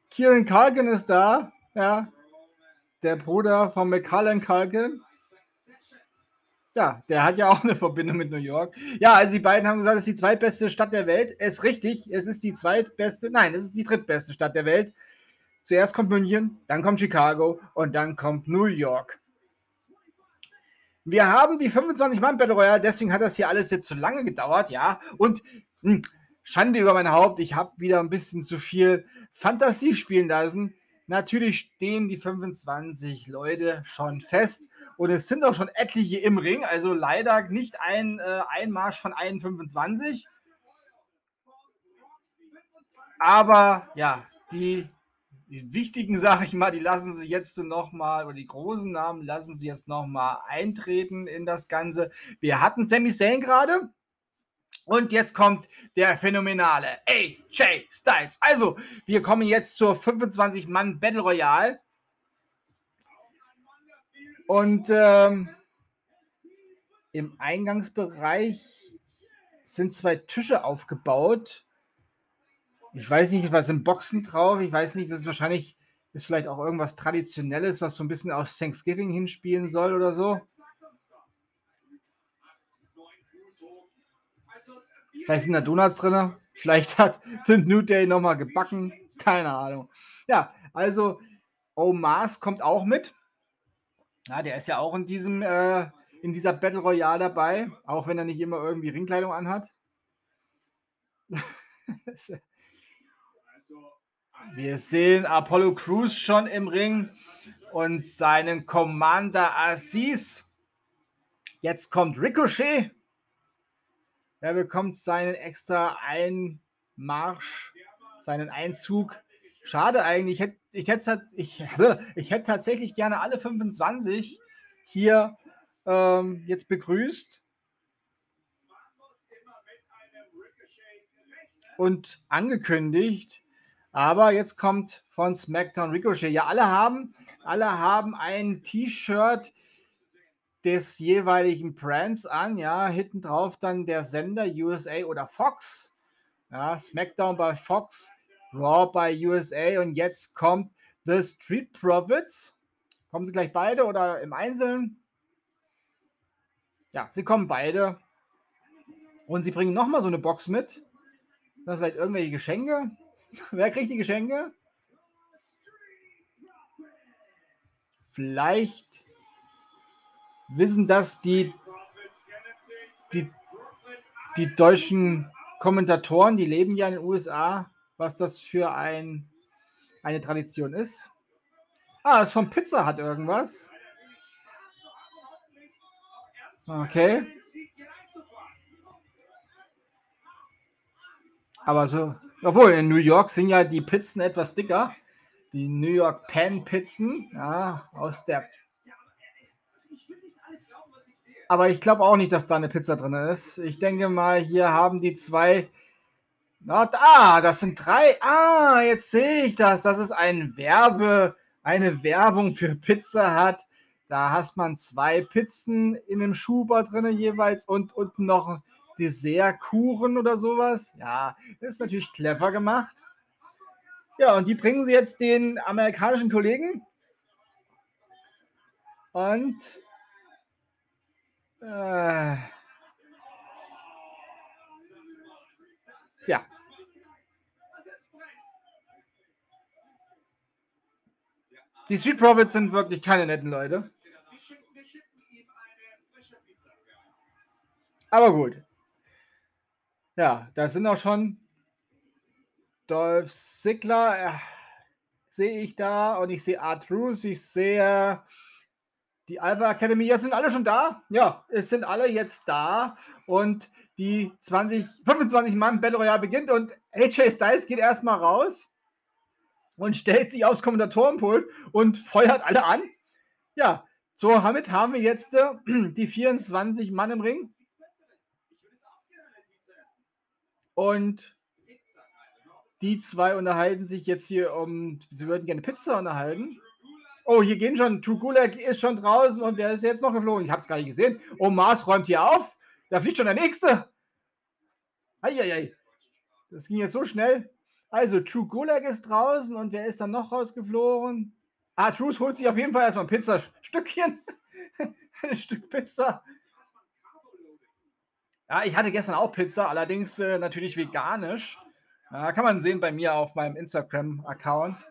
Kieran Kalkin ist da. Ja. Der Bruder von McCullen Kalkin. Ja, der hat ja auch eine Verbindung mit New York. Ja, also die beiden haben gesagt, es ist die zweitbeste Stadt der Welt. Es ist richtig, es ist die zweitbeste, nein, es ist die drittbeste Stadt der Welt. Zuerst kommt München, dann kommt Chicago und dann kommt New York. Wir haben die 25 Mann Battle Royale, deswegen hat das hier alles jetzt so lange gedauert, ja. Und mh, hm, Schande über mein Haupt, ich habe wieder ein bisschen zu viel Fantasie spielen lassen. Natürlich stehen die 25 Leute schon fest. Und es sind auch schon etliche im Ring, also leider nicht ein äh, Einmarsch von 1,25. Aber ja, die, die wichtigen, [laughs] sage ich mal, die lassen sich jetzt nochmal, oder die großen Namen lassen sich jetzt nochmal eintreten in das Ganze. Wir hatten Sami Zayn gerade. Und jetzt kommt der phänomenale AJ Styles. Also, wir kommen jetzt zur 25-Mann Battle Royale. Und ähm, im Eingangsbereich sind zwei Tische aufgebaut. Ich weiß nicht, was sind Boxen drauf. Ich weiß nicht, das ist wahrscheinlich, ist vielleicht auch irgendwas Traditionelles, was so ein bisschen auf Thanksgiving hinspielen soll oder so. Vielleicht sind da Donuts drin. Vielleicht hat [laughs] sind New Day nochmal gebacken. Keine Ahnung. Ja, also Omas kommt auch mit. Ja, der ist ja auch in diesem, äh, in dieser Battle Royale dabei, auch wenn er nicht immer irgendwie Ringkleidung anhat. [laughs] Wir sehen Apollo Crews schon im Ring und seinen Commander Aziz. Jetzt kommt Ricochet. Er bekommt seinen extra Einmarsch, seinen Einzug Schade eigentlich. Ich hätte, ich hätte, ich, [laughs] ich hätte tatsächlich gerne alle 25 hier ähm, jetzt begrüßt. und angekündigt. Aber jetzt kommt von SmackDown Ricochet. Ja, alle haben, alle haben ein T-Shirt des jeweiligen Brands an. Ja, hinten drauf dann der Sender USA oder Fox. Ja, SmackDown bei Fox, Raw bei USA und jetzt kommt The Street Profits. Kommen sie gleich beide oder im Einzelnen? Ja, sie kommen beide. Und sie bringen nochmal so eine Box mit. Das vielleicht irgendwelche Geschenke. [laughs] Wer kriegt die Geschenke? Vielleicht wissen das die, die, die deutschen Kommentatoren, die leben ja in den USA, was das für ein, eine Tradition ist. Ah, das von Pizza hat irgendwas. Okay. Aber so, obwohl in New York sind ja die Pizzen etwas dicker. Die New York Pan Pizzen, ja, aus der. Aber ich glaube auch nicht, dass da eine Pizza drin ist. Ich denke mal, hier haben die zwei. Na, ah, das sind drei. Ah, jetzt sehe ich das. Das ist ein Werbe, eine Werbung für Pizza hat. Da hast man zwei Pizzen in einem Schuber drin jeweils und unten noch Dessertkuchen oder sowas. Ja, das ist natürlich clever gemacht. Ja, und die bringen sie jetzt den amerikanischen Kollegen. Und äh, tja. Die Street Profits sind wirklich keine netten Leute. Aber gut. Ja, da sind auch schon Dolph Ziggler, äh, sehe ich da und ich sehe Art Bruce, ich sehe die Alpha Academy, ja, sind alle schon da? Ja, es sind alle jetzt da und die 20, 25 Mann Battle Royale beginnt und AJ Styles geht erstmal raus und stellt sich aufs Kommentatorenpult und feuert alle an. Ja, so damit haben wir jetzt äh, [clears throat] die 24 Mann im Ring. Und die zwei unterhalten sich jetzt hier um, sie würden gerne Pizza unterhalten. Oh, hier gehen schon, Tugulek ist schon draußen und wer ist jetzt noch geflogen? Ich habe es gar nicht gesehen. Oh, Mars räumt hier auf. Da fliegt schon der Nächste. Eieiei. Das ging jetzt so schnell. Also, True Gulag ist draußen und wer ist dann noch rausgeflogen? Ah, Truth holt sich auf jeden Fall erstmal ein Pizzastückchen. [laughs] ein Stück Pizza. Ja, ich hatte gestern auch Pizza, allerdings äh, natürlich veganisch. Ja, kann man sehen bei mir auf meinem Instagram-Account.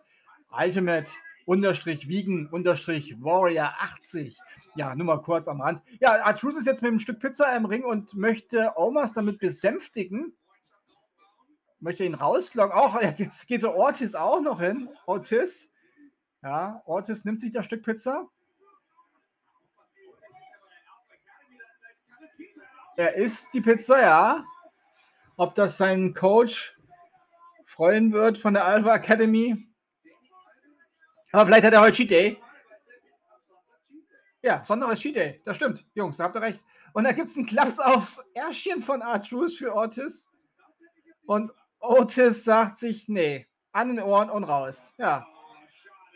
Ultimate unterstrich Wiegen unterstrich Warrior 80. Ja, nur mal kurz am Rand. Ja, Artrus ist jetzt mit einem Stück Pizza im Ring und möchte Omas damit besänftigen. Möchte ihn rauslocken. Auch jetzt geht so Ortiz auch noch hin. Ortiz. Ja, Ortiz nimmt sich das Stück Pizza. Er isst die Pizza, ja. Ob das sein Coach freuen wird von der Alpha Academy. Aber vielleicht hat er heute Cheat Day. Ja, Sonderes Cheat Day. Das stimmt, Jungs, da habt ihr recht. Und da gibt es einen Klaps aufs Ärschchen von Artrus für Otis. Und Otis sagt sich, nee, an den Ohren und raus. Ja.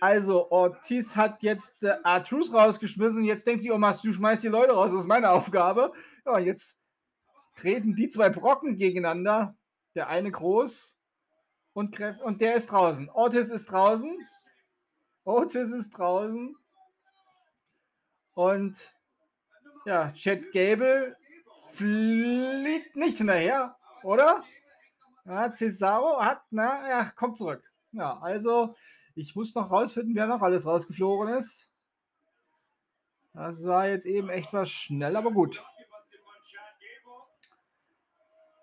Also, Ortiz hat jetzt äh, Artrus rausgeschmissen. Jetzt denkt sich, oh, du schmeißt die Leute raus. Das ist meine Aufgabe. Ja, jetzt treten die zwei Brocken gegeneinander. Der eine groß und, und der ist draußen. Otis ist draußen. Otis ist draußen. Und ja, Chad Gable fliegt nicht hinterher, oder? Ja, Cesaro hat, na, ja, kommt zurück. Ja, also ich muss noch rausfinden, wer noch alles rausgeflogen ist. Das war jetzt eben echt was schnell, aber gut.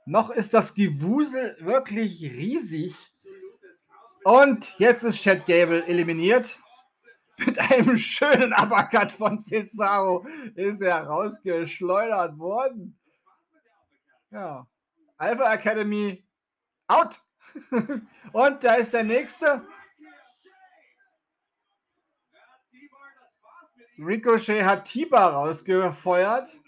Noch ist das Gewusel wirklich riesig. Und jetzt ist Chad Gable eliminiert. Mit einem schönen Uppercut von Cesaro ist er rausgeschleudert worden. Ja. Alpha Academy out. [laughs] Und da ist der nächste. Ricochet hat Tiba rausgefeuert.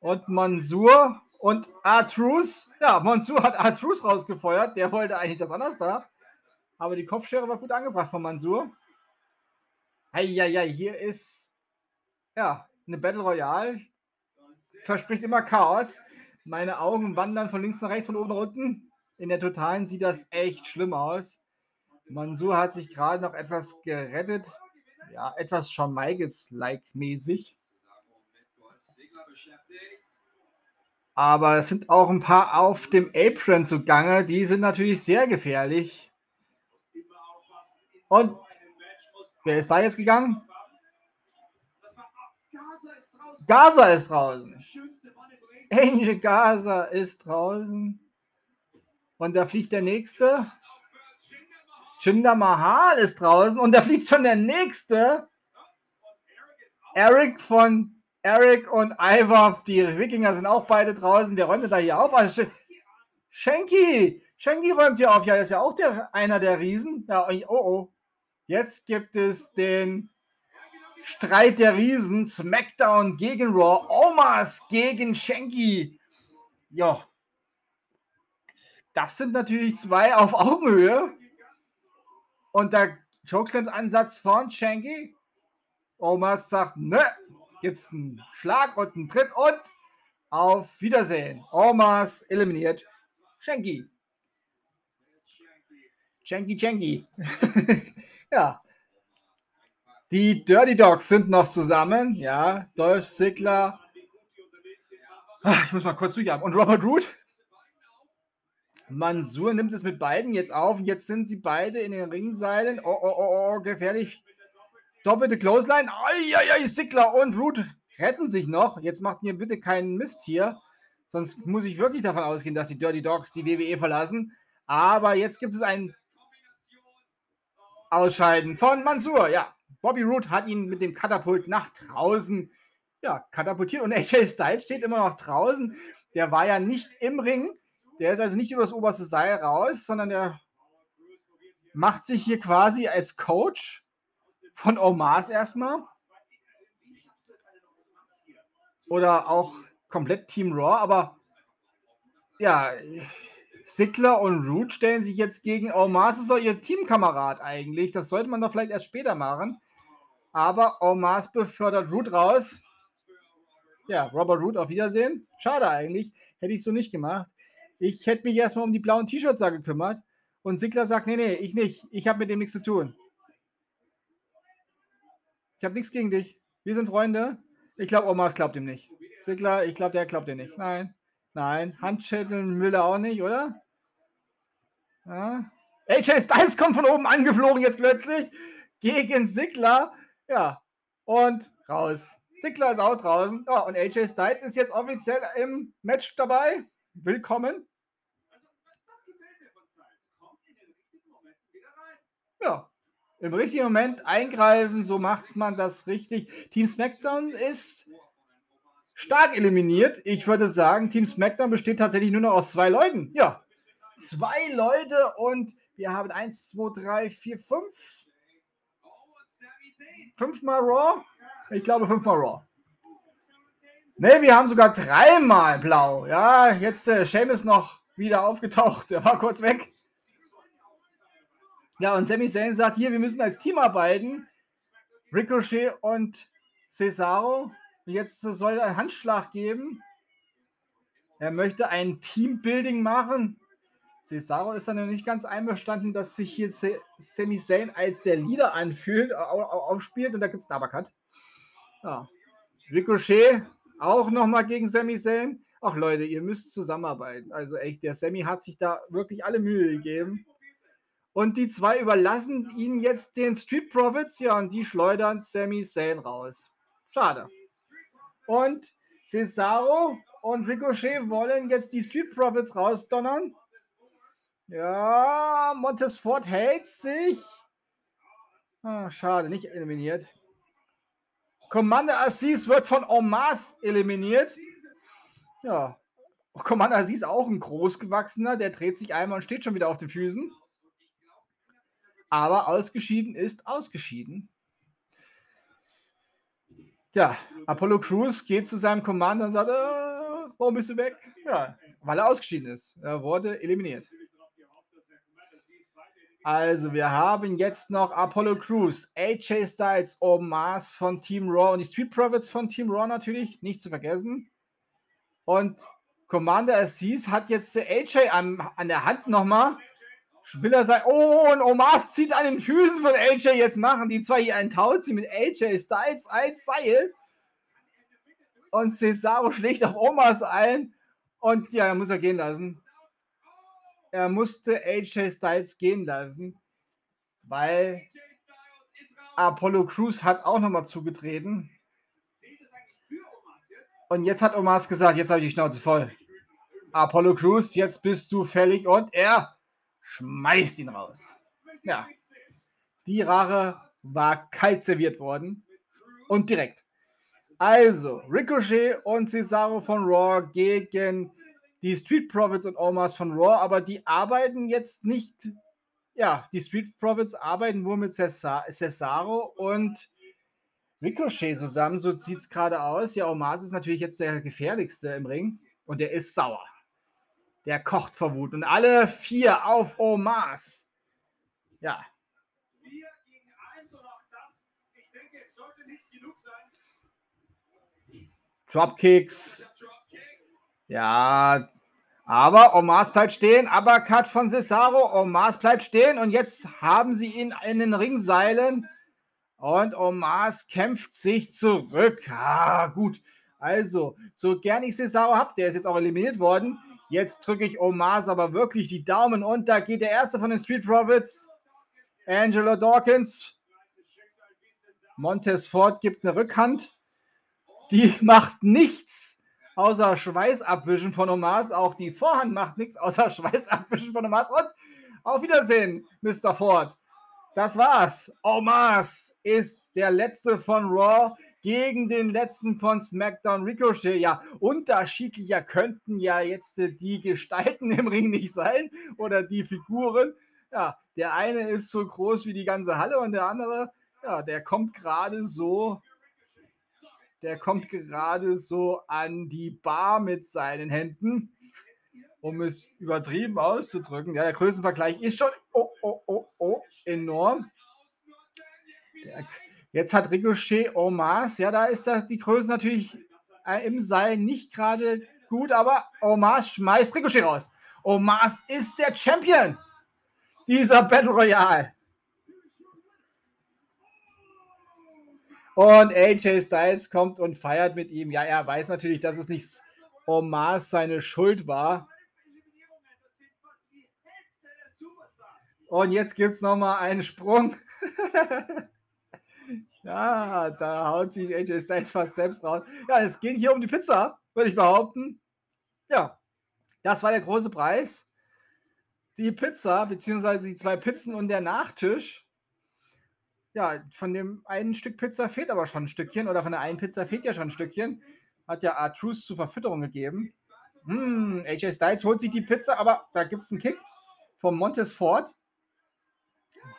Und Mansur Und Artrus, ja, Mansur hat Artrus rausgefeuert. Der wollte eigentlich das anders da. Aber die Kopfschere war gut angebracht von Mansur. Eieiei, hier ist ja eine Battle Royale. Verspricht immer Chaos. Meine Augen wandern von links nach rechts, von oben nach unten. In der Totalen sieht das echt schlimm aus. Mansur hat sich gerade noch etwas gerettet. Ja, etwas Shawn Michaels-like mäßig. Aber es sind auch ein paar auf dem Apron zugange. Die sind natürlich sehr gefährlich. Und wer ist da jetzt gegangen? Gaza ist draußen. Angel Gaza ist draußen. Und da fliegt der nächste. Jinder Mahal ist draußen. Und da fliegt schon der nächste. Eric von Eric und Ivar, die Wikinger sind auch beide draußen. Wer räumt da hier auf? Also, Shanky! Shanky räumt hier auf. Ja, ist ja auch der, einer der Riesen. Ja, oh oh. Jetzt gibt es den Streit der Riesen. SmackDown gegen Raw. Omas gegen Shanky. Ja. Das sind natürlich zwei auf Augenhöhe. Und der Chokeslam-Ansatz von Shanky. Omas sagt, ne, gibt es einen Schlag und einen Tritt und auf Wiedersehen. Omas eliminiert Schenki. Schenki, Schenki. [laughs] ja. Die Dirty Dogs sind noch zusammen. Ja, Dolph Ziggler. Ah, ich muss mal kurz durchhaben. Und Robert Root. Mansur nimmt es mit beiden jetzt auf. Und jetzt sind sie beide in den Ringseilen. Oh, oh, oh, oh, gefährlich Doppelte Clothesline. Eieiei, Sickler und Root retten sich noch. Jetzt macht mir bitte keinen Mist hier. Sonst muss ich wirklich davon ausgehen, dass die Dirty Dogs die WWE verlassen. Aber jetzt gibt es ein Ausscheiden von Mansur. Ja, Bobby Root hat ihn mit dem Katapult nach draußen ja, katapultiert. Und [laughs] AJ Styles steht immer noch draußen. Der war ja nicht im Ring. Der ist also nicht über das oberste Seil raus, sondern der macht sich hier quasi als Coach von Omas erstmal. Oder auch komplett Team Raw, aber ja, Sickler und Root stellen sich jetzt gegen Omas. Ist doch ihr Teamkamerad eigentlich. Das sollte man doch vielleicht erst später machen. Aber Omas befördert Root raus. Ja, Robert Root, auf Wiedersehen. Schade eigentlich. Hätte ich so nicht gemacht. Ich hätte mich erstmal um die blauen T-Shirts da gekümmert. Und Sickler sagt, nee, nee, ich nicht. Ich habe mit dem nichts zu tun. Ich habe nichts gegen dich. Wir sind Freunde. Ich glaube, Omas glaubt ihm nicht. Sigler, ich glaube, der glaubt dir nicht. Nein. Nein. Handschütteln will er auch nicht, oder? Ja. AJ Styles kommt von oben angeflogen jetzt plötzlich gegen Sigler. Ja. Und raus. Sigler ist auch draußen. Ja, und AJ Styles ist jetzt offiziell im Match dabei. Willkommen. Ja, im richtigen Moment eingreifen, so macht man das richtig. Team SmackDown ist stark eliminiert. Ich würde sagen, Team SmackDown besteht tatsächlich nur noch aus zwei Leuten. Ja, zwei Leute und wir haben eins, zwei, drei, vier, fünf. Fünfmal Raw? Ich glaube fünfmal Raw. Ne, wir haben sogar dreimal Blau. Ja, jetzt äh, Seamus noch wieder aufgetaucht. Der war kurz weg. Ja, und Sami Zayn sagt, hier, wir müssen als Team arbeiten. Ricochet und Cesaro. Jetzt soll er einen Handschlag geben. Er möchte ein Teambuilding machen. Cesaro ist dann noch nicht ganz einverstanden, dass sich hier Sami Zayn als der Leader anfühlt, aufspielt und da gibt es einen Uppercut. Ja. Ricochet auch nochmal gegen Sami Zayn. Ach Leute, ihr müsst zusammenarbeiten. Also echt, der Sami hat sich da wirklich alle Mühe gegeben. Und die zwei überlassen ihnen jetzt den Street Profits, ja, und die schleudern Sami Zayn raus. Schade. Und Cesaro und Ricochet wollen jetzt die Street Profits rausdonnern. Ja, Montesfort hält sich. Ah, schade, nicht eliminiert. Commander Aziz wird von Omas eliminiert. Ja, Commander Aziz auch ein großgewachsener, der dreht sich einmal und steht schon wieder auf den Füßen. Aber ausgeschieden ist ausgeschieden. Ja, Apollo Crews geht zu seinem Commander und sagt, äh, Warum bist du weg? Ja, weil er ausgeschieden ist. Er wurde eliminiert. Also, wir haben jetzt noch Apollo Crews, AJ Styles, Omas von Team Raw und die Street Profits von Team Raw natürlich, nicht zu vergessen. Und Commander Aziz hat jetzt AJ an, an der Hand nochmal. Will er sein. Oh, und Omas zieht an den Füßen von AJ. Jetzt machen die zwei hier einen Tauzi mit AJ Styles als Seil. Und Cesaro schlägt auf Omas ein. Und ja, er muss er gehen lassen er musste AJ Styles gehen lassen, weil Apollo Crews hat auch nochmal zugetreten. Und jetzt hat Omas gesagt, jetzt habe ich die Schnauze voll. Apollo Crews, jetzt bist du fällig und er schmeißt ihn raus. Ja, die Rare war kalt serviert worden und direkt. Also, Ricochet und Cesaro von Raw gegen die Street Profits und Omas von Raw, aber die arbeiten jetzt nicht. Ja, die Street Profits arbeiten wohl mit Cesaro und Ricochet zusammen, so sieht es gerade aus. Ja, Omas ist natürlich jetzt der gefährlichste im Ring und der ist sauer. Der kocht vor Wut und alle vier auf Omas. Ja. Dropkicks. Ja, aber Omas bleibt stehen. Aber Cut von Cesaro. Omas bleibt stehen. Und jetzt haben sie ihn in den Ringseilen. Und Omas kämpft sich zurück. Ah, gut. Also, so gern ich Cesaro habe, der ist jetzt auch eliminiert worden. Jetzt drücke ich Omas aber wirklich die Daumen. Und da geht der erste von den Street Profits. Angelo Dawkins. Montez Ford gibt eine Rückhand. Die [laughs] macht nichts außer Schweißabwischen von Omas. Auch die Vorhand macht nichts außer [laughs] Schweißabwischen von Omas. Und auf Wiedersehen, Mr. Ford. Das war's. Omas ist der letzte von Raw gegen den letzten von SmackDown Ricochet. Ja, unterschiedlicher könnten ja jetzt die Gestalten [laughs] im Ring nicht sein oder die Figuren. Ja, der eine ist so groß wie die ganze Halle und der andere, ja, der kommt gerade so der kommt gerade so an die Bar mit seinen Händen, um es übertrieben auszudrücken. Ja, der Größenvergleich ist schon oh, oh, oh, oh, enorm. Der, jetzt hat Ricochet Omas, ja, da ist das, die Größe natürlich äh, im Seil nicht gerade gut, aber Omas schmeißt Ricochet raus. Omas ist der Champion dieser Battle Royale. Und AJ Styles kommt und feiert mit ihm. Ja, er weiß natürlich, dass es nicht Omar seine Schuld war. Und jetzt gibt es nochmal einen Sprung. [laughs] ja, da haut sich AJ Styles fast selbst raus. Ja, es geht hier um die Pizza, würde ich behaupten. Ja, das war der große Preis. Die Pizza, beziehungsweise die zwei Pizzen und der Nachtisch. Ja, von dem einen Stück Pizza fehlt aber schon ein Stückchen oder von der einen Pizza fehlt ja schon ein Stückchen. Hat ja Artrus zur Verfütterung gegeben. Hm, AJ Styles holt sich die Pizza, aber da gibt es einen Kick vom Montes Ford.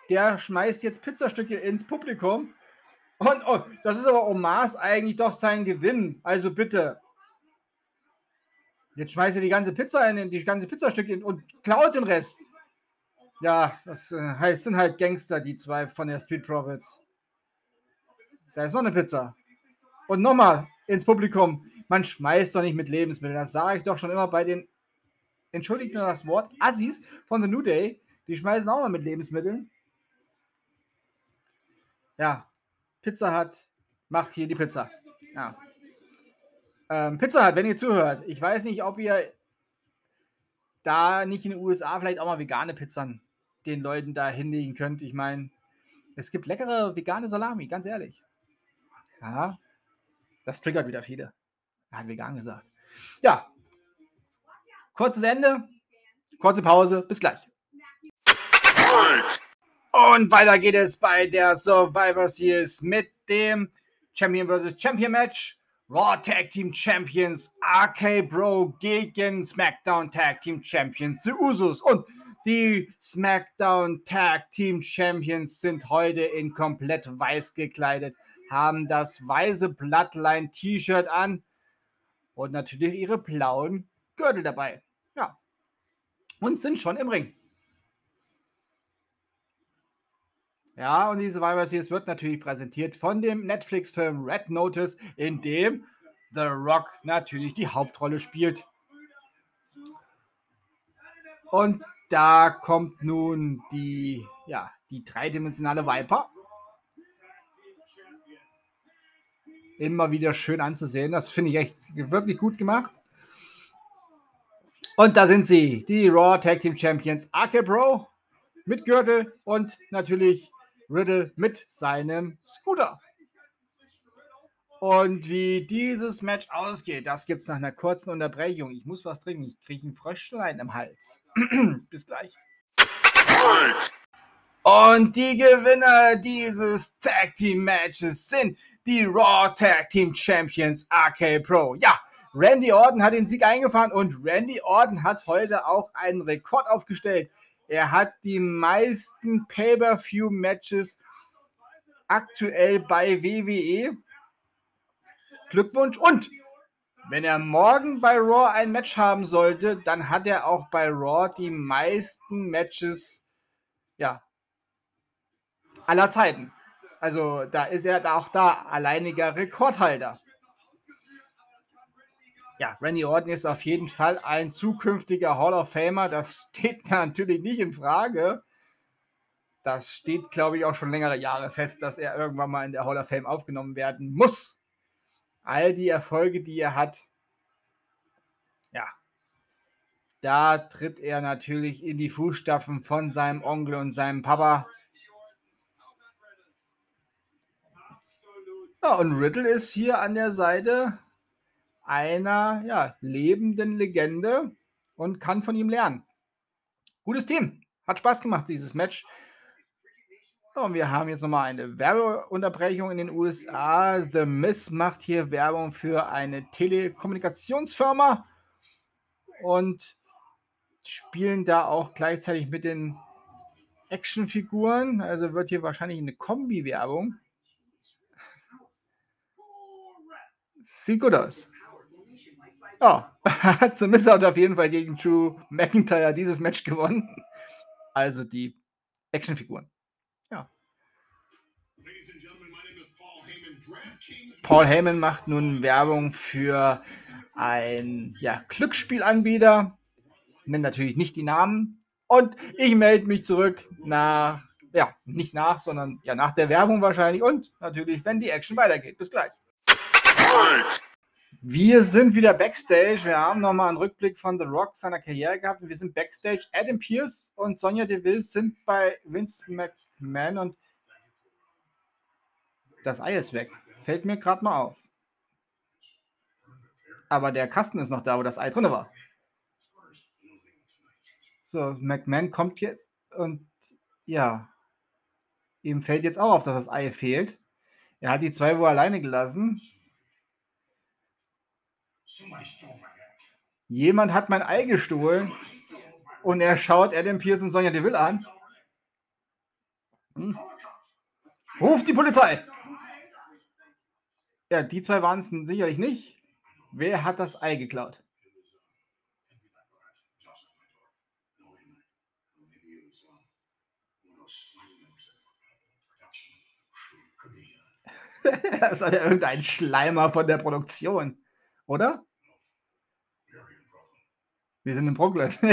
Der schmeißt jetzt Pizzastücke ins Publikum. Und oh, das ist aber Omas eigentlich doch sein Gewinn. Also bitte. Jetzt schmeißt er die ganze Pizza in die ganze Pizzastücke in und klaut den Rest. Ja, das äh, sind halt Gangster, die zwei von der Street Profits. Da ist noch eine Pizza. Und nochmal ins Publikum. Man schmeißt doch nicht mit Lebensmitteln. Das sage ich doch schon immer bei den, entschuldigt mir das Wort, Assis von The New Day. Die schmeißen auch mal mit Lebensmitteln. Ja, Pizza hat, macht hier die Pizza. Ja. Ähm, Pizza hat, wenn ihr zuhört. Ich weiß nicht, ob ihr da nicht in den USA vielleicht auch mal vegane Pizzen den Leuten da hinlegen könnt. Ich meine, es gibt leckere vegane Salami, ganz ehrlich. Ja, das triggert wieder viele. Er hat vegan gesagt. Ja, kurzes Ende, kurze Pause, bis gleich. Und weiter geht es bei der Survivor Series mit dem Champion vs. Champion Match. Raw Tag Team Champions RK Bro gegen SmackDown Tag Team Champions The Usos. Und die SmackDown Tag Team Champions sind heute in komplett weiß gekleidet, haben das weiße Bloodline T-Shirt an und natürlich ihre blauen Gürtel dabei. Ja. Und sind schon im Ring. Ja, und die Survivor Series wird natürlich präsentiert von dem Netflix-Film Red Notice, in dem The Rock natürlich die Hauptrolle spielt. Und da kommt nun die, ja, die dreidimensionale Viper. Immer wieder schön anzusehen. Das finde ich echt wirklich gut gemacht. Und da sind sie, die Raw Tag Team Champions AK Bro mit Gürtel und natürlich Riddle mit seinem Scooter. Und wie dieses Match ausgeht, das gibt es nach einer kurzen Unterbrechung. Ich muss was trinken. Ich kriege ein Fröschlein im Hals. [clears throat] Bis gleich. Und die Gewinner dieses Tag Team Matches sind die Raw Tag Team Champions RK Pro. Ja, Randy Orton hat den Sieg eingefahren und Randy Orton hat heute auch einen Rekord aufgestellt. Er hat die meisten Pay-per-View-Matches aktuell bei WWE Glückwunsch. Und wenn er morgen bei Raw ein Match haben sollte, dann hat er auch bei Raw die meisten Matches ja, aller Zeiten. Also da ist er auch da alleiniger Rekordhalter. Ja, Randy Orton ist auf jeden Fall ein zukünftiger Hall of Famer. Das [laughs] steht natürlich nicht in Frage. Das steht, glaube ich, auch schon längere Jahre fest, dass er irgendwann mal in der Hall of Fame aufgenommen werden muss all die Erfolge, die er hat, ja, da tritt er natürlich in die Fußstapfen von seinem Onkel und seinem Papa. Ja, und Riddle ist hier an der Seite einer ja, lebenden Legende und kann von ihm lernen. Gutes Team. Hat Spaß gemacht, dieses Match. Und wir haben jetzt nochmal eine Werbeunterbrechung in den USA. The Miss macht hier Werbung für eine Telekommunikationsfirma und spielen da auch gleichzeitig mit den Actionfiguren. Also wird hier wahrscheinlich eine Kombi-Werbung. Sieht gut aus. Ja, [laughs] zumindest hat auf jeden Fall gegen Drew McIntyre dieses Match gewonnen. Also die Actionfiguren. Paul Heyman macht nun Werbung für ein ja, Glücksspielanbieter. Nennt natürlich nicht die Namen. Und ich melde mich zurück nach, ja, nicht nach, sondern ja, nach der Werbung wahrscheinlich. Und natürlich, wenn die Action weitergeht. Bis gleich. Wir sind wieder Backstage. Wir haben nochmal einen Rückblick von The Rock seiner Karriere gehabt. Wir sind Backstage. Adam Pierce und Sonja Deville sind bei Vince McMahon und das Ei ist weg. Fällt mir gerade mal auf. Aber der Kasten ist noch da, wo das Ei drin war. So, McMahon kommt jetzt und ja, ihm fällt jetzt auch auf, dass das Ei fehlt. Er hat die zwei wo alleine gelassen. Jemand hat mein Ei gestohlen und er schaut Adam Pierce und Sonja Deville an. Hm. Ruf die Polizei! Ja, die zwei waren es sicherlich nicht. Wer hat das Ei geklaut? [laughs] das war ja irgendein Schleimer von der Produktion, oder? Wir sind in Brooklyn. [laughs]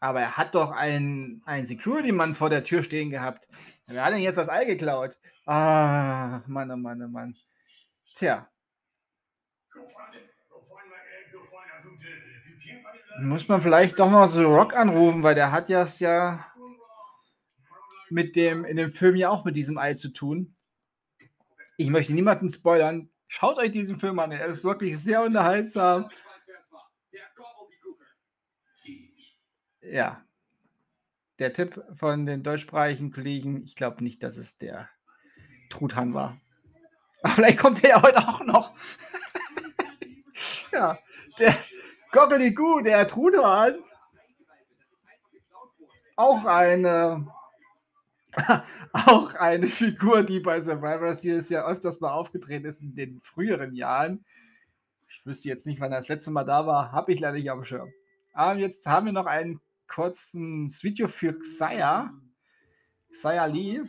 Aber er hat doch einen, einen Security-Mann vor der Tür stehen gehabt. Wer hat denn jetzt das Ei geklaut? Ah, Mann, oh Mann, oh Mann. Tja. Muss man vielleicht doch mal so Rock anrufen, weil der hat ja es ja mit dem, in dem Film ja auch mit diesem Ei zu tun. Ich möchte niemanden spoilern. Schaut euch diesen Film an, er ist wirklich sehr unterhaltsam. Ja. Der Tipp von den deutschsprachigen Kollegen, ich glaube nicht, dass es der Truthahn war. Aber vielleicht kommt er ja heute auch noch. [laughs] ja, der Goggeligu, der Truthahn. Auch eine [laughs] Auch eine Figur, die bei Survivor Series ja öfters mal aufgetreten ist in den früheren Jahren. Ich wüsste jetzt nicht, wann er das letzte Mal da war, habe ich leider nicht auf dem Schirm. Aber jetzt haben wir noch ein kurzes Video für Xayah. Xayah Lee.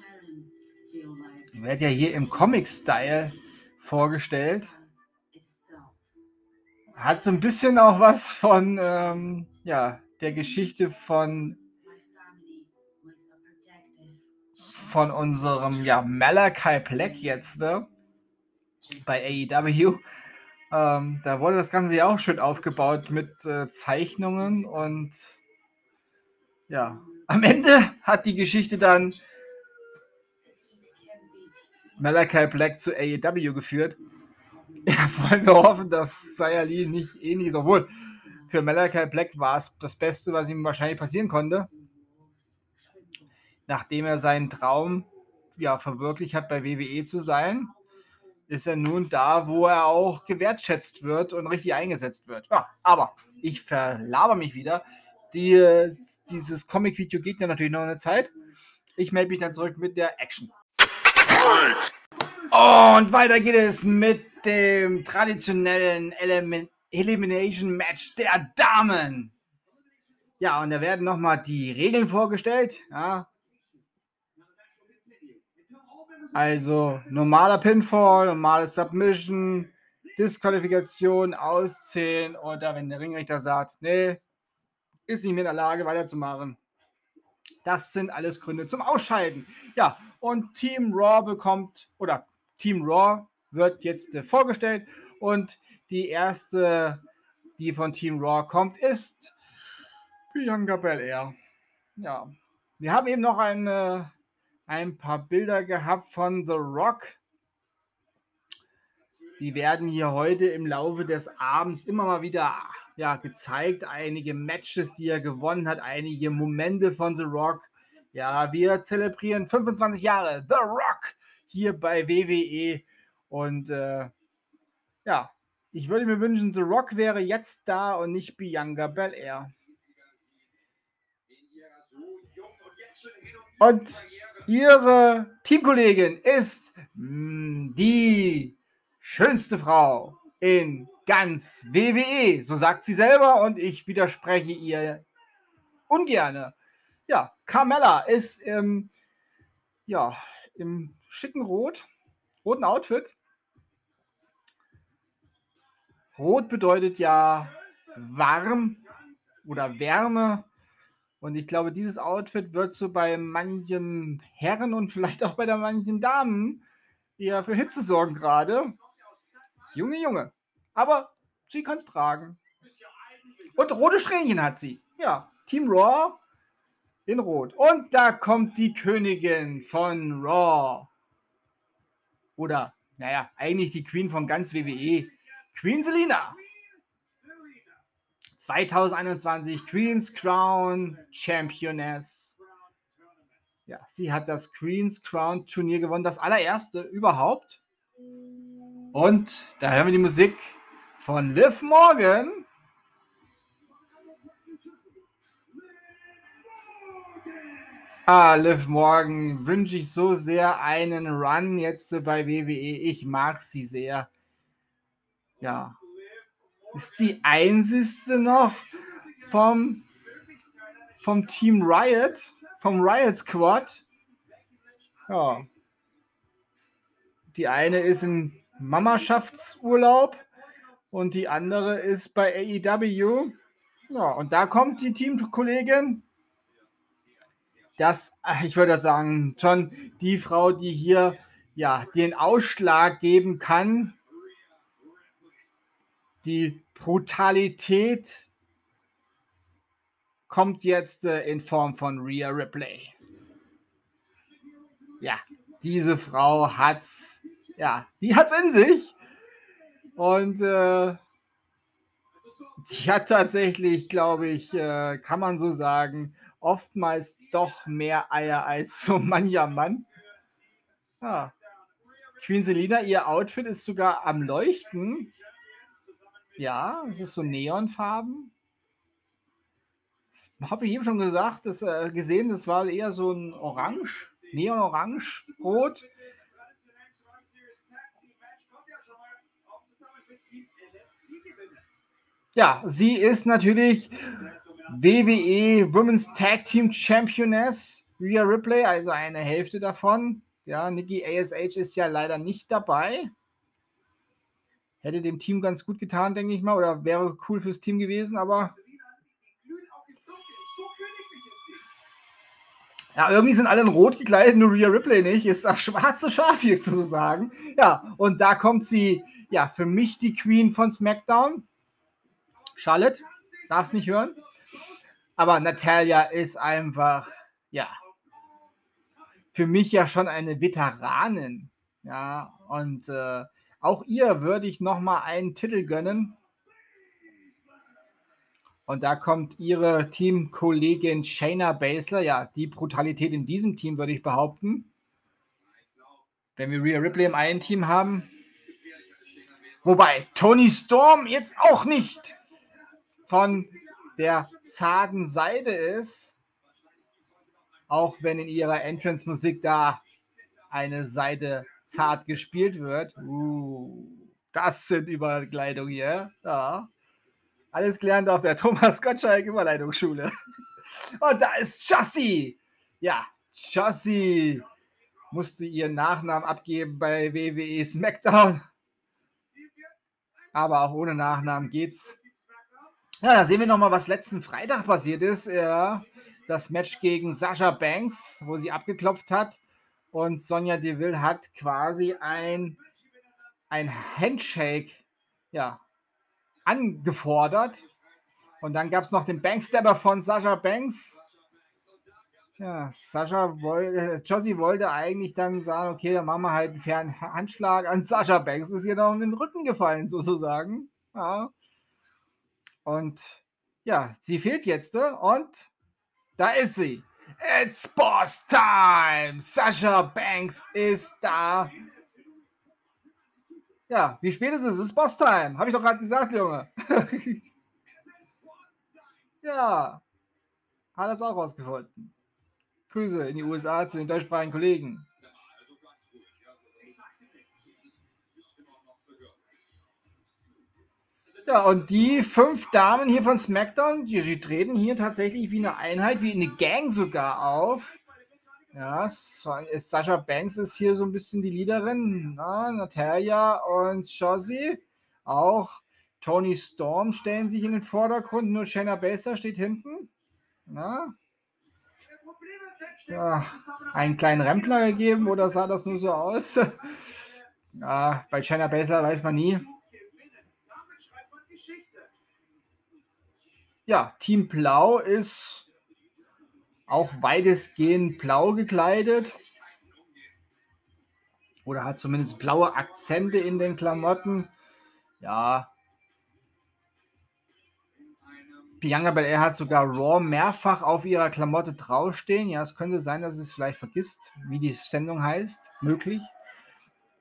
Wird ja hier im Comic-Style vorgestellt. Hat so ein bisschen auch was von ähm, ja, der Geschichte von von unserem ja, Malachi Black jetzt ne? bei AEW. Ähm, da wurde das Ganze ja auch schön aufgebaut mit äh, Zeichnungen und ja, am Ende hat die Geschichte dann Malachi Black zu AEW geführt. [laughs] Ja, wollen wir hoffen, dass Sayali nicht ähnlich ist. Obwohl, für Malachi Black war es das Beste, was ihm wahrscheinlich passieren konnte. Nachdem er seinen Traum ja, verwirklicht hat, bei WWE zu sein, ist er nun da, wo er auch gewertschätzt wird und richtig eingesetzt wird. Ja, aber ich verlaber mich wieder. Die, dieses Comic-Video geht ja natürlich noch eine Zeit. Ich melde mich dann zurück mit der Action. Und weiter geht es mit dem traditionellen Element Elimination Match der Damen. Ja, und da werden nochmal die Regeln vorgestellt. Ja. Also normaler Pinfall, normales Submission, Disqualifikation, Auszählen oder wenn der Ringrichter sagt, nee, ist nicht mehr in der Lage weiterzumachen. Das sind alles Gründe zum Ausscheiden. Ja, und Team Raw bekommt, oder Team Raw wird jetzt äh, vorgestellt und die erste, die von Team Raw kommt, ist Bianca Belair. Ja, wir haben eben noch eine, ein paar Bilder gehabt von The Rock. Die werden hier heute im Laufe des Abends immer mal wieder ja, gezeigt. Einige Matches, die er gewonnen hat, einige Momente von The Rock. Ja, wir zelebrieren 25 Jahre The Rock hier bei WWE. Und äh, ja, ich würde mir wünschen, The Rock wäre jetzt da und nicht Bianca Belair. Und ihre Teamkollegin ist hm, die schönste Frau in ganz WWE. So sagt sie selber und ich widerspreche ihr ungerne. Ja, Carmella ist im, ja, im schicken Rot, roten Outfit. Rot bedeutet ja warm oder Wärme. Und ich glaube, dieses Outfit wird so bei manchen Herren und vielleicht auch bei der manchen Damen eher für Hitze sorgen gerade. Junge, Junge. Aber sie kann es tragen. Und rote Strähnchen hat sie. Ja, Team Raw in Rot. Und da kommt die Königin von Raw. Oder, naja, eigentlich die Queen von ganz WWE. Queen Selina. 2021 Queen's Crown Championess. Ja, sie hat das Queen's Crown Turnier gewonnen, das allererste überhaupt. Und da hören wir die Musik von Liv Morgan. Ah, Liv Morgan wünsche ich so sehr einen Run jetzt bei WWE. Ich mag sie sehr. Ja. Ist die einzigste noch vom, vom Team Riot, vom Riot Squad. Ja. Die eine ist in Mamarschaftsurlaub und die andere ist bei AEW. Ja, und da kommt die Teamkollegin das, ich würde sagen, schon die Frau, die hier ja den Ausschlag geben kann. Die Brutalität kommt jetzt äh, in Form von Rhea Ripley. Ja, diese Frau hat's, ja, die hat's in sich. Und äh, die hat tatsächlich, glaube ich, äh, kann man so sagen, oftmals doch mehr Eier als so [laughs] mancher Mann. Ah. Queen Selina, ihr Outfit ist sogar am Leuchten. Ja, es ist so Neonfarben. Habe ich eben schon gesagt, das, äh, gesehen, das war eher so ein Orange. Neon-Orange, Rot. Ja, sie ist natürlich WWE Women's Tag Team Championess, Rhea Ripley, also eine Hälfte davon. Ja, Nikki ASH ist ja leider nicht dabei. Hätte dem Team ganz gut getan, denke ich mal, oder wäre cool fürs Team gewesen, aber Ja, irgendwie sind alle in Rot gekleidet, nur Rhea Ripley nicht. Ist das schwarze Schaf hier sozusagen. Ja, und da kommt sie, ja, für mich die Queen von SmackDown. Charlotte, darf's nicht hören. Aber Natalia ist einfach, ja, für mich ja schon eine Veteranin. Ja, und äh, auch ihr würde ich nochmal einen Titel gönnen. Und da kommt ihre Teamkollegin Shayna Baszler. Ja, die Brutalität in diesem Team würde ich behaupten. Wenn wir Rhea Ripley im einen Team haben. Wobei Tony Storm jetzt auch nicht von der zarten Seite ist. Auch wenn in ihrer Entrance-Musik da eine Seite zart gespielt wird. Uh, das sind Überkleidungen hier. Ja. Alles gelernt auf der [laughs] Thomas Gottschalk Überleitungsschule. [laughs] Und da ist Chassis. Ja, Chassis musste ihren Nachnamen abgeben bei WWE SmackDown. Aber auch ohne Nachnamen geht's. Ja, da sehen wir nochmal, was letzten Freitag passiert ist. Ja, das Match gegen Sasha Banks, wo sie abgeklopft hat. Und Sonja Deville hat quasi ein, ein Handshake ja, angefordert. Und dann gab es noch den Bankstabber von Sascha Banks. Ja, Sascha wollte, Josie wollte eigentlich dann sagen, okay, dann machen wir halt einen fairen Handschlag an Sascha Banks. Ist ihr noch in den Rücken gefallen, [laughs] sozusagen. Ja. Und ja, sie fehlt jetzt äh, und da ist sie. It's Boss Time! Sascha Banks ist da. Ja, wie spät ist es? Es ist Boss-Time. Habe ich doch gerade gesagt, Junge. [laughs] ja. Hat das auch rausgefunden. Grüße in die USA zu den deutschsprachigen Kollegen. Ja, und die fünf Damen hier von SmackDown, die, die treten hier tatsächlich wie eine Einheit, wie eine Gang sogar auf. Ja, Sascha Banks ist hier so ein bisschen die Leaderin. Na, Natalia und Shozzy. Auch Tony Storm stellen sich in den Vordergrund. Nur Shayna Baszler steht hinten. Na? Ja, einen kleinen Rempler gegeben oder sah das nur so aus? [laughs] Ja, bei Shayna Baszler weiß man nie. Ja, Team Blau ist auch weitestgehend blau gekleidet. Oder hat zumindest blaue Akzente in den Klamotten. Ja. Bianca Belair hat sogar Raw mehrfach auf ihrer Klamotte draufstehen. Ja, es könnte sein, dass es vielleicht vergisst, wie die Sendung heißt. Möglich.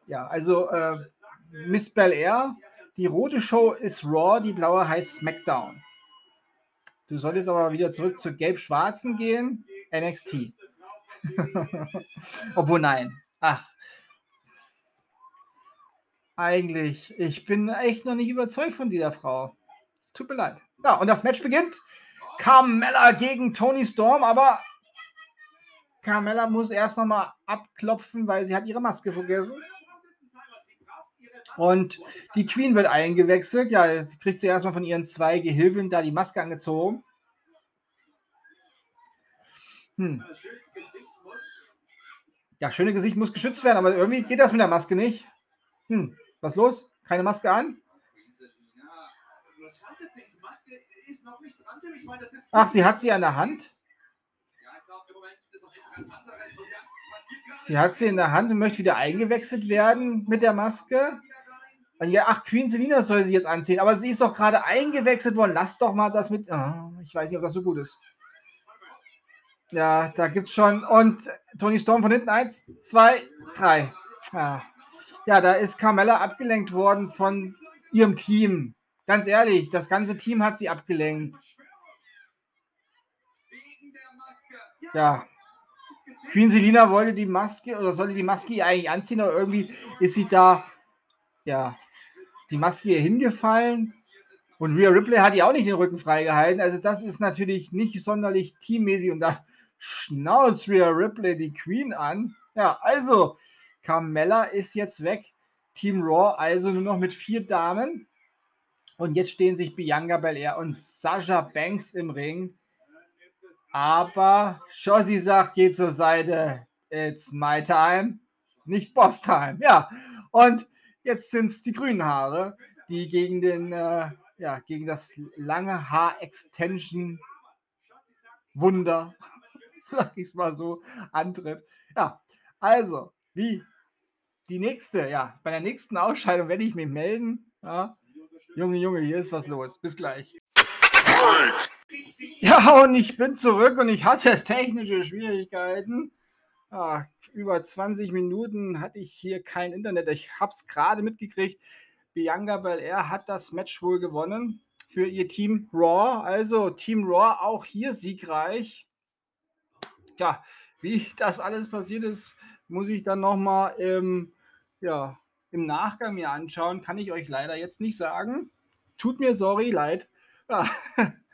Ja, also äh, Miss Belair, die rote Show ist Raw, die blaue heißt SmackDown. Du solltest aber wieder zurück zu Gelb-Schwarzen gehen. NXT. [laughs] Obwohl, nein. Ach. Eigentlich, ich bin echt noch nicht überzeugt von dieser Frau. Es tut mir leid. Ja, und das Match beginnt. Carmella gegen Tony Storm, aber Carmella muss erst noch mal abklopfen, weil sie hat ihre Maske vergessen. Und die Queen wird eingewechselt. Ja, jetzt kriegt sie erstmal von ihren zwei Gehilfen da die Maske angezogen. Hm. Ja, schöne Gesicht muss geschützt werden, aber irgendwie geht das mit der Maske nicht. Hm, was los? Keine Maske an? Ach, sie hat sie an der Hand? Sie hat sie in der Hand und möchte wieder eingewechselt werden mit der Maske. Und ja, ach, Queen Selina soll sie jetzt anziehen, aber sie ist doch gerade eingewechselt worden. Lass doch mal das mit. Oh, ich weiß nicht, ob das so gut ist. Ja, da gibt's schon. Und Tony Storm von hinten. Eins, zwei, drei. Ja. ja, da ist Carmella abgelenkt worden von ihrem Team. Ganz ehrlich, das ganze Team hat sie abgelenkt. Ja. Queen Selina wollte die Maske oder sollte die Maske eigentlich anziehen, aber irgendwie ist sie da, ja, die Maske ihr hingefallen. Und Rhea Ripley hat ihr auch nicht den Rücken freigehalten. Also das ist natürlich nicht sonderlich teammäßig und da schnauzt Rhea Ripley die Queen an. Ja, also Carmella ist jetzt weg. Team Raw also nur noch mit vier Damen. Und jetzt stehen sich Bianca Belair und Sasha Banks im Ring. Aber Shossi sagt, geht zur Seite. It's my time. Nicht Boss time. Ja. Und jetzt sind es die grünen Haare, die gegen den, äh, ja, gegen das lange Haar-Extension Wunder, [laughs] sag ich es mal so, antritt. Ja, also, wie die nächste, ja, bei der nächsten Ausscheidung werde ich mich melden. Ja. Junge, Junge, hier ist was los. Bis gleich. Ja, und ich bin zurück und ich hatte technische Schwierigkeiten. Ah, über 20 Minuten hatte ich hier kein Internet. Ich habe es gerade mitgekriegt. Bianca Belair hat das Match wohl gewonnen für ihr Team Raw. Also Team Raw auch hier siegreich. Ja, wie das alles passiert ist, muss ich dann nochmal im, ja, im Nachgang mir anschauen. Kann ich euch leider jetzt nicht sagen. Tut mir sorry, leid. Ja. [laughs]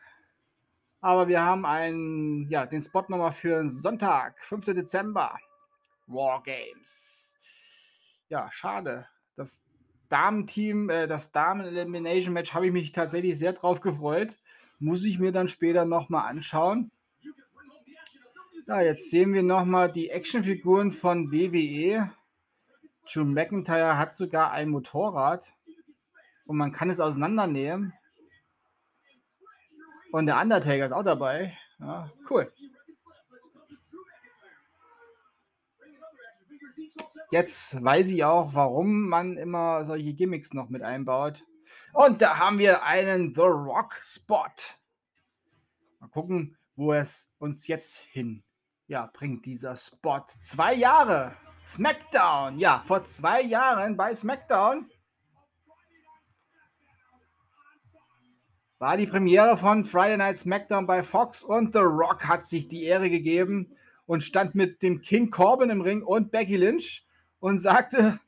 Aber wir haben einen, ja, den Spot nochmal für Sonntag, 5. Dezember. War Games. Ja, schade. Das Damenteam, äh, das Damen-Elimination-Match habe ich mich tatsächlich sehr drauf gefreut. Muss ich mir dann später nochmal anschauen. Ja, jetzt sehen wir nochmal die Actionfiguren von WWE. Drew McIntyre hat sogar ein Motorrad und man kann es auseinandernehmen. Und der Undertaker ist auch dabei. Ja, cool. Jetzt weiß ich auch, warum man immer solche Gimmicks noch mit einbaut. Und da haben wir einen The Rock Spot. Mal gucken, wo es uns jetzt hin ja, bringt dieser Spot. Zwei Jahre. SmackDown. Ja, vor zwei Jahren bei SmackDown war die Premiere von Friday Night SmackDown bei Fox und The Rock hat sich die Ehre gegeben und stand mit dem King Corbin im Ring und Becky Lynch und sagte,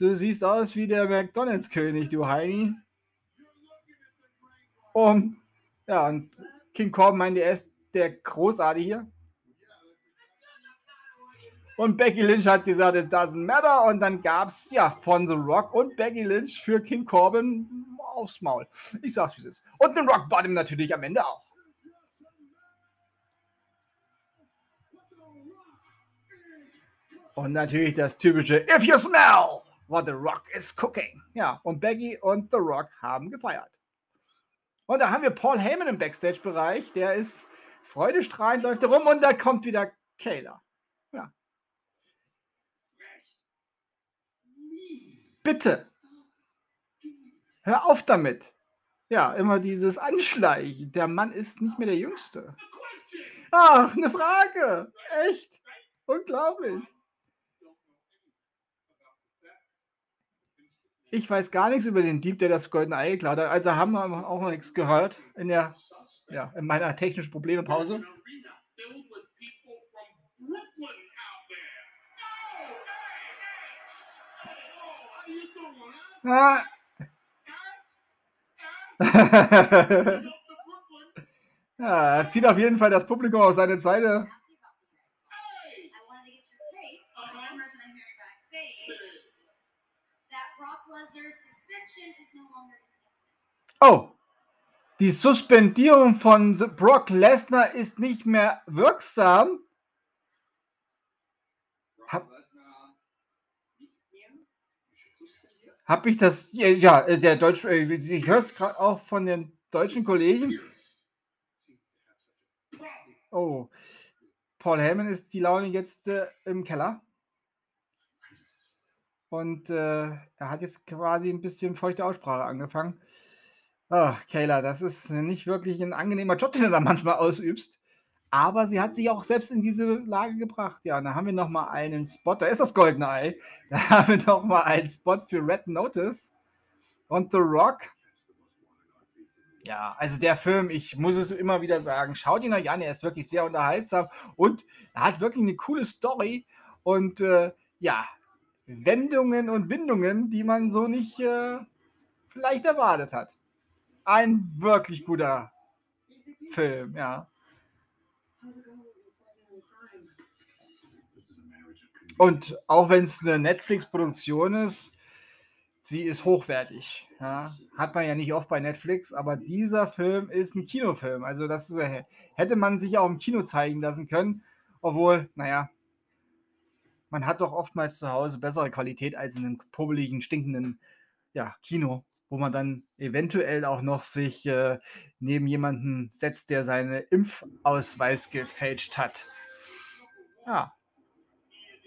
du siehst aus wie der McDonalds-König, du Heini. Um, ja, und King Corbin meinte, er ist der Großartige hier. Und Becky Lynch hat gesagt, it doesn't matter. Und dann gab es ja von The Rock und Becky Lynch für King Corbin aufs Maul. Ich sag's, wie es ist. Und den Rock Bottom natürlich am Ende auch. Und natürlich das typische If you smell what the Rock is cooking. Ja, und Becky und The Rock haben gefeiert. Und da haben wir Paul Heyman im Backstage-Bereich. Der ist freudestrahlend, läuft rum und da kommt wieder Kayla. Ja. Bitte. Hör auf damit. Ja, immer dieses Anschleichen. Der Mann ist nicht mehr der Jüngste. Ach, eine Frage. Echt. Unglaublich. Ich weiß gar nichts über den Dieb, der das goldene Ei geklaut hat. Also haben wir auch noch nichts gehört in der, ja, in meiner technischen Problemepause. Ah, [laughs] ja, er zieht auf jeden Fall das Publikum auf seine Seite. Oh, die Suspendierung von Brock Lesnar ist nicht mehr wirksam. Habe ich das, ja, äh, der Deutsch, äh, ich höre es gerade auch von den deutschen Kollegen. Oh, Paul Heyman ist die Laune jetzt äh, im Keller. Und äh, er hat jetzt quasi ein bisschen feuchte Aussprache angefangen. Ach, Kayla, das ist nicht wirklich ein angenehmer Job, den du da manchmal ausübst. Aber sie hat sich auch selbst in diese Lage gebracht. Ja, da haben wir noch mal einen Spot. Da ist das goldene Ei. [laughs] Da haben wir noch mal einen Spot für Red Notice. Und The Rock Ja, also der Film, ich muss es immer wieder sagen, schaut ihn euch an, er ist wirklich sehr unterhaltsam und er hat wirklich eine coole Story und äh, ja, Wendungen und Windungen, die man so nicht äh, vielleicht erwartet hat. Ein wirklich guter Film, ja. Und auch wenn es eine Netflix-Produktion ist, sie ist hochwertig. Ja. Hat man ja nicht oft bei Netflix, aber dieser Film ist ein Kinofilm. Also das ist, hätte man sich auch im Kino zeigen lassen können, obwohl, naja, man hat doch oftmals zu Hause bessere Qualität als in einem pubbeligen, stinkenden ja, Kino, wo man dann eventuell auch noch sich äh, neben jemanden setzt, der seine Impfausweis gefälscht hat. Ja,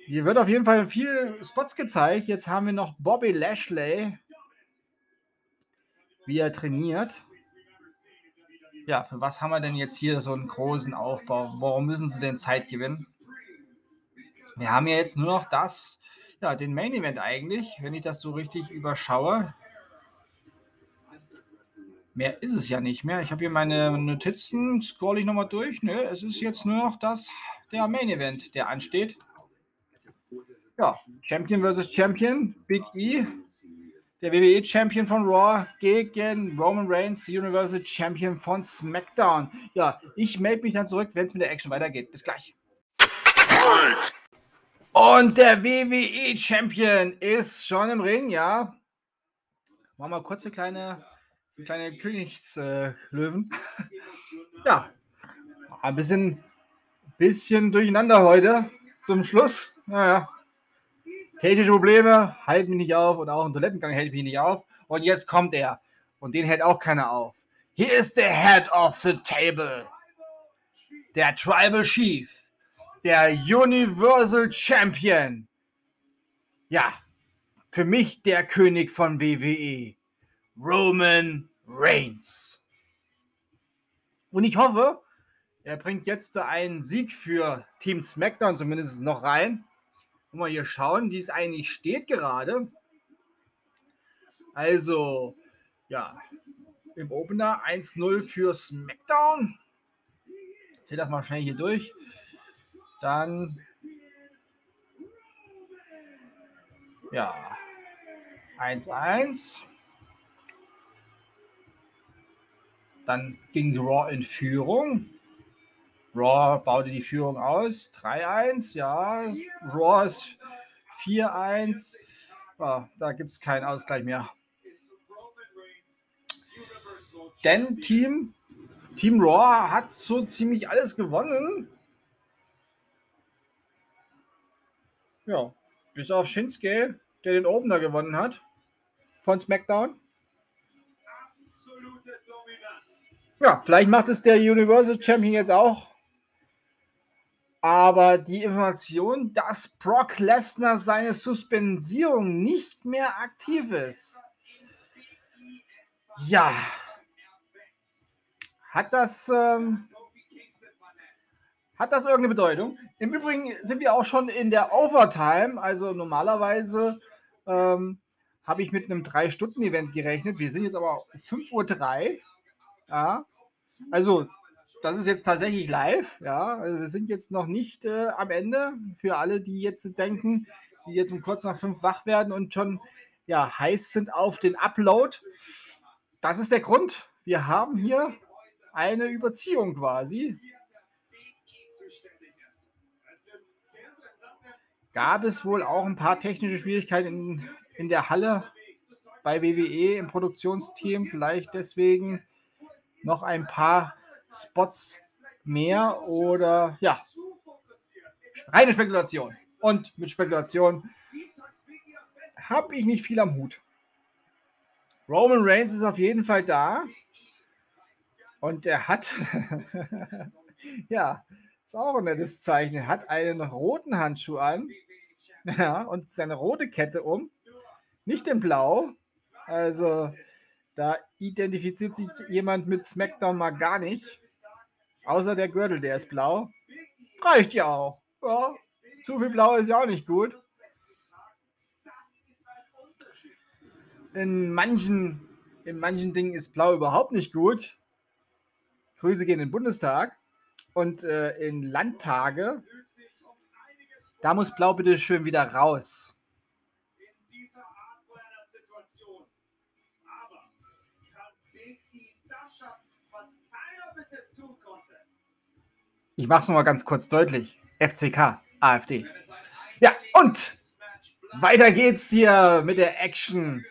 hier wird auf jeden Fall viel Spots gezeigt. Jetzt haben wir noch Bobby Lashley, wie er trainiert. Ja, für was haben wir denn jetzt hier so einen großen Aufbau? Warum müssen sie denn Zeit gewinnen? Wir haben ja jetzt nur noch das, ja, den Main Event eigentlich, wenn ich das so richtig überschaue. Mehr ist es ja nicht mehr. Ich habe hier meine Notizen, scroll ich nochmal durch. Ne, es ist jetzt nur noch das, der Main Event, der ansteht. Ja, Champion versus Champion, Big E, der WWE Champion von Raw gegen Roman Reigns, Universal Champion von SmackDown. Ja, ich melde mich dann zurück, wenn es mit der Action weitergeht. Bis gleich. Und der WWE Champion ist schon im Ring, ja. Machen wir kurz eine kleine, eine kleine Königslöwen. [laughs] ja, ein bisschen, bisschen durcheinander heute zum Schluss. Naja, Technische Probleme halten mich nicht auf und auch ein Toilettengang hält mich nicht auf. Und jetzt kommt er. Und den hält auch keiner auf. Hier ist der Head of the Table. Der Tribal Chief. Der Universal Champion. Ja, für mich der König von WWE. Roman Reigns. Und ich hoffe, er bringt jetzt einen Sieg für Team SmackDown zumindest noch rein. Mal hier schauen, wie es eigentlich steht gerade. Also, ja, im Opener 1-0 für SmackDown. Ich zähle das mal schnell hier durch. Dann, ja, 1-1. Dann ging Raw in Führung. Raw baute die Führung aus. 3-1, ja. Raw ist 4-1. Oh, da gibt es keinen Ausgleich mehr. Denn Team, Team Raw hat so ziemlich alles gewonnen. Ja, bis auf Shinsuke, der den Opener gewonnen hat von SmackDown. Ja, vielleicht macht es der Universal Champion jetzt auch. Aber die Information, dass Brock Lesnar seine Suspensierung nicht mehr aktiv ist. Ja. Hat das, ähm, hat das irgendeine Bedeutung? Im Übrigen sind wir auch schon in der Overtime. Also normalerweise ähm, habe ich mit einem 3-Stunden-Event gerechnet. Wir sind jetzt aber 5.03 Uhr. Ja. Also das ist jetzt tatsächlich live. Ja, also wir sind jetzt noch nicht äh, am Ende. Für alle, die jetzt denken, die jetzt um kurz nach fünf wach werden und schon ja, heiß sind auf den Upload. Das ist der Grund. Wir haben hier eine Überziehung quasi. Gab es wohl auch ein paar technische Schwierigkeiten in, in der Halle bei WWE im Produktionsteam. Vielleicht deswegen noch ein paar Spots mehr oder ja, reine Spekulation. Und mit Spekulation habe ich nicht viel am Hut. Roman Reigns ist auf jeden Fall da. Und er hat, [laughs] ja, ist auch ein nettes Zeichen. Er hat einen roten Handschuh an. [laughs] Ja, und seine rote Kette um. Nicht in Blau. Also, da identifiziert sich jemand mit SmackDown mal gar nicht. Außer der Gürtel, der ist blau. Reicht ja auch. Ja, zu viel blau ist ja auch nicht gut. In manchen in manchen Dingen ist Blau überhaupt nicht gut. Grüße gehen in den Bundestag und äh, in Landtage. Da muss Blau bitte schön wieder raus. Ich mache es nochmal ganz kurz deutlich. FCK, AfD. Ja, und weiter geht's hier mit der Action.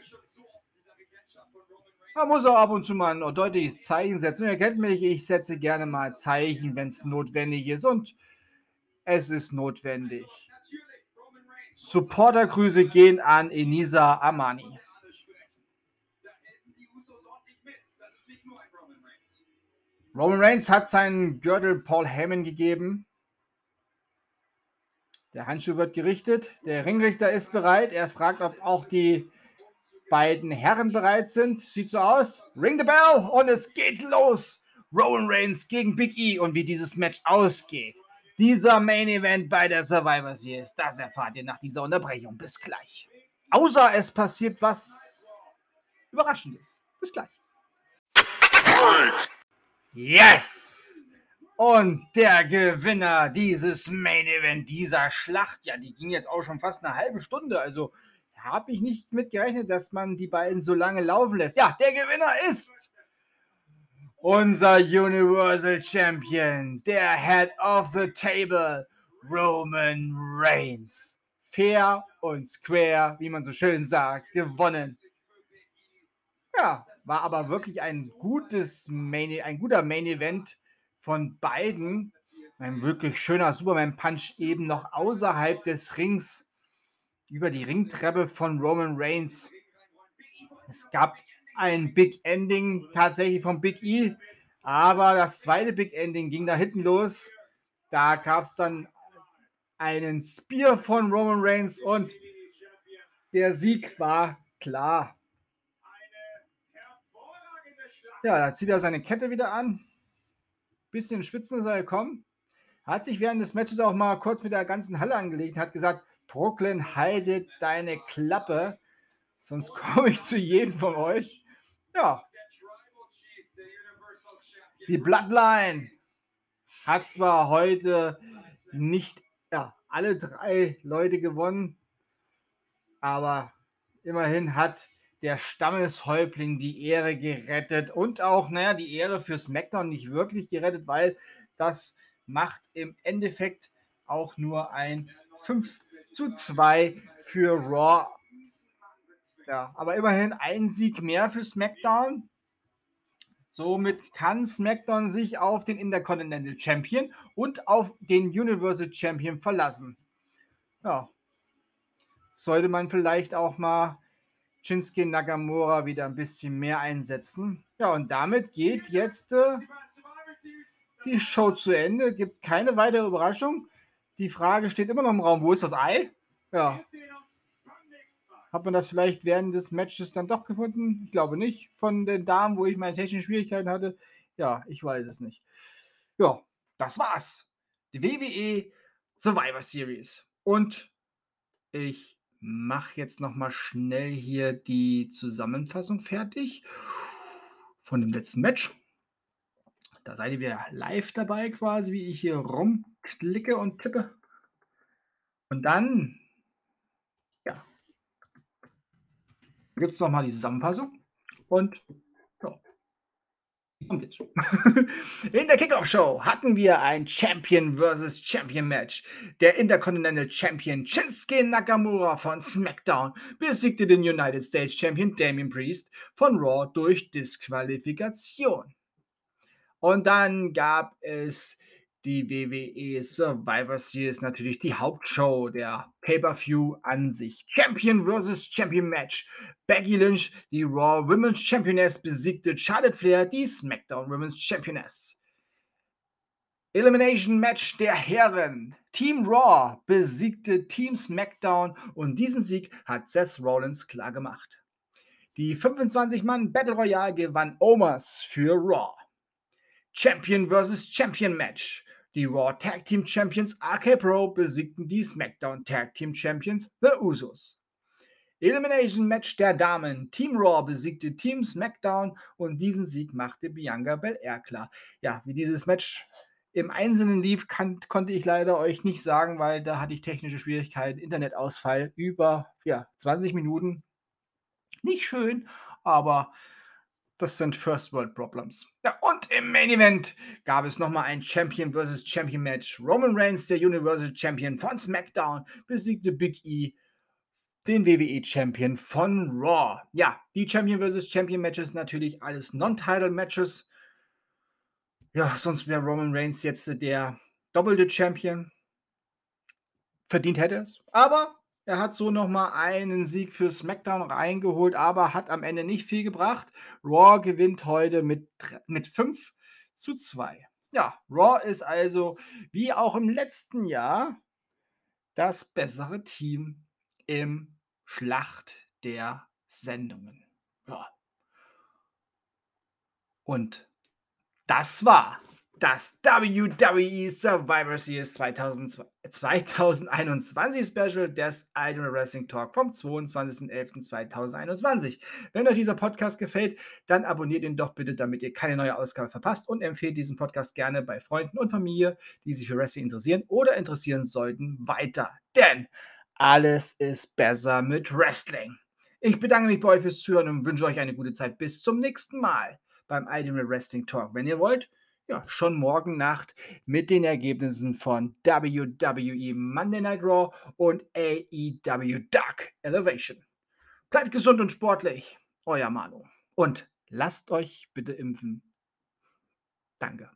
Man muss auch ab und zu mal ein deutliches Zeichen setzen. Ihr kennt mich, ich setze gerne mal Zeichen, wenn es notwendig ist. Und es ist notwendig. Supportergrüße gehen an Enisa Amani. Roman Reigns hat seinen Gürtel Paul Heyman gegeben. Der Handschuh wird gerichtet. Der Ringrichter ist bereit. Er fragt, ob auch die beiden Herren bereit sind. Sieht so aus. Ring the bell und es geht los. Roman Reigns gegen Big E und wie dieses Match ausgeht. Dieser Main Event bei der Survivor Series, das erfahrt ihr nach dieser Unterbrechung. Bis gleich. Außer es passiert was Überraschendes. Bis gleich. Yes! Und der Gewinner dieses Main Event, dieser Schlacht, ja, die ging jetzt auch schon fast eine halbe Stunde. Also habe ich nicht mit gerechnet, dass man die beiden so lange laufen lässt. Ja, der Gewinner ist unser Universal Champion, der Head of the Table, Roman Reigns. Fair und square, wie man so schön sagt, gewonnen. Ja, war aber wirklich ein gutes Main, ein guter Main Event von beiden. Ein wirklich schöner Superman Punch eben noch außerhalb des Rings über die Ringtreppe von Roman Reigns. Es gab ein Big Ending tatsächlich von Big E, aber das zweite Big Ending ging da hinten los. Da gab es dann einen Spear von Roman Reigns und der Sieg war klar. Ja, da zieht er seine Kette wieder an. Bisschen schwitzen ist er gekommen. Hat sich während des Matches auch mal kurz mit der ganzen Halle angelegt und hat gesagt, Brooklyn, haltet deine Klappe, sonst [laughs] komme ich zu jedem von euch. Ja. Die Bloodline hat zwar heute nicht ja, alle drei Leute gewonnen, aber immerhin hat der Stammeshäuptling die Ehre gerettet und auch, naja, die Ehre für SmackDown nicht wirklich gerettet, weil das macht im Endeffekt auch nur ein 5 zu 2 für Raw. Ja, aber immerhin ein Sieg mehr für SmackDown. Somit kann SmackDown sich auf den Intercontinental Champion und auf den Universal Champion verlassen. Ja. Sollte man vielleicht auch mal Shinsuke Nakamura wieder ein bisschen mehr einsetzen. Ja, und damit geht jetzt äh, die Show zu Ende. Gibt keine weitere Überraschung. Die Frage steht immer noch im Raum, wo ist das Ei? Ja. Hat man das vielleicht während des Matches dann doch gefunden? Ich glaube nicht. Von den Damen, wo ich meine technischen Schwierigkeiten hatte. Ja, ich weiß es nicht. Ja, das war's. Die WWE Survivor Series. Und ich mache jetzt noch mal schnell hier die Zusammenfassung fertig von dem letzten Match. Da seid ihr wieder live dabei quasi, wie ich hier rumklicke und tippe. Und dann, ja, gibt es noch mal die Zusammenfassung und In der Kickoff-Show hatten wir ein Champion vs. Champion Match. Der Intercontinental Champion Shinsuke Nakamura von SmackDown besiegte den United States Champion Damien Priest von Raw durch Disqualifikation. Und dann gab es die WWE Survivor Series natürlich die Hauptshow der Pay-per-View an sich. Champion vs. Champion Match. Becky Lynch, die Raw Women's Championess, besiegte Charlotte Flair, die SmackDown Women's Championess. Elimination Match der Herren. Team Raw besiegte Team SmackDown und diesen Sieg hat Seth Rollins klar gemacht. Die 25-Mann Battle Royale gewann Omas für Raw. Champion vs. Champion Match. Die Raw Tag Team Champions RK Pro besiegten die SmackDown Tag Team Champions The Usos. Elimination Match der Damen. Team Raw besiegte Team SmackDown und diesen Sieg machte Bianca Belair klar. Ja, wie dieses Match im Einzelnen lief, kann, konnte ich leider euch nicht sagen, weil da hatte ich technische Schwierigkeiten, Internetausfall über ja, 20 Minuten. Nicht schön, aber das sind First World Problems. Ja, und im Main Event gab es nochmal ein Champion vs. Champion Match. Roman Reigns, der Universal Champion von SmackDown, besiegte Big E, den WWE Champion von Raw. Ja, die Champion vs. Champion Matches natürlich alles Non-Title Matches. Ja, sonst wäre Roman Reigns jetzt der doppelte Champion. Verdient hätte es. Aber er hat so nochmal einen Sieg für SmackDown reingeholt, aber hat am Ende nicht viel gebracht. Raw gewinnt heute mit, mit 5 zu 2. Ja, Raw ist also wie auch im letzten Jahr das bessere Team im Schlacht der Sendungen. Ja. Und das war das WWE Survivor Series 2021 Special des Idol Wrestling Talk vom 22.11.2021. Wenn euch dieser Podcast gefällt, dann abonniert ihn doch bitte, damit ihr keine neue Ausgabe verpasst und empfehlt diesen Podcast gerne bei Freunden und Familie, die sich für Wrestling interessieren oder interessieren sollten, weiter. Denn alles ist besser mit Wrestling. Ich bedanke mich bei euch fürs Zuhören und wünsche euch eine gute Zeit. Bis zum nächsten Mal beim Ultimate Wrestling Talk. Wenn ihr wollt, ja, schon morgen Nacht mit den Ergebnissen von WWE Monday Night Raw und AEW Dark Elevation. Bleibt gesund und sportlich, euer Manu. Und lasst euch bitte impfen. Danke.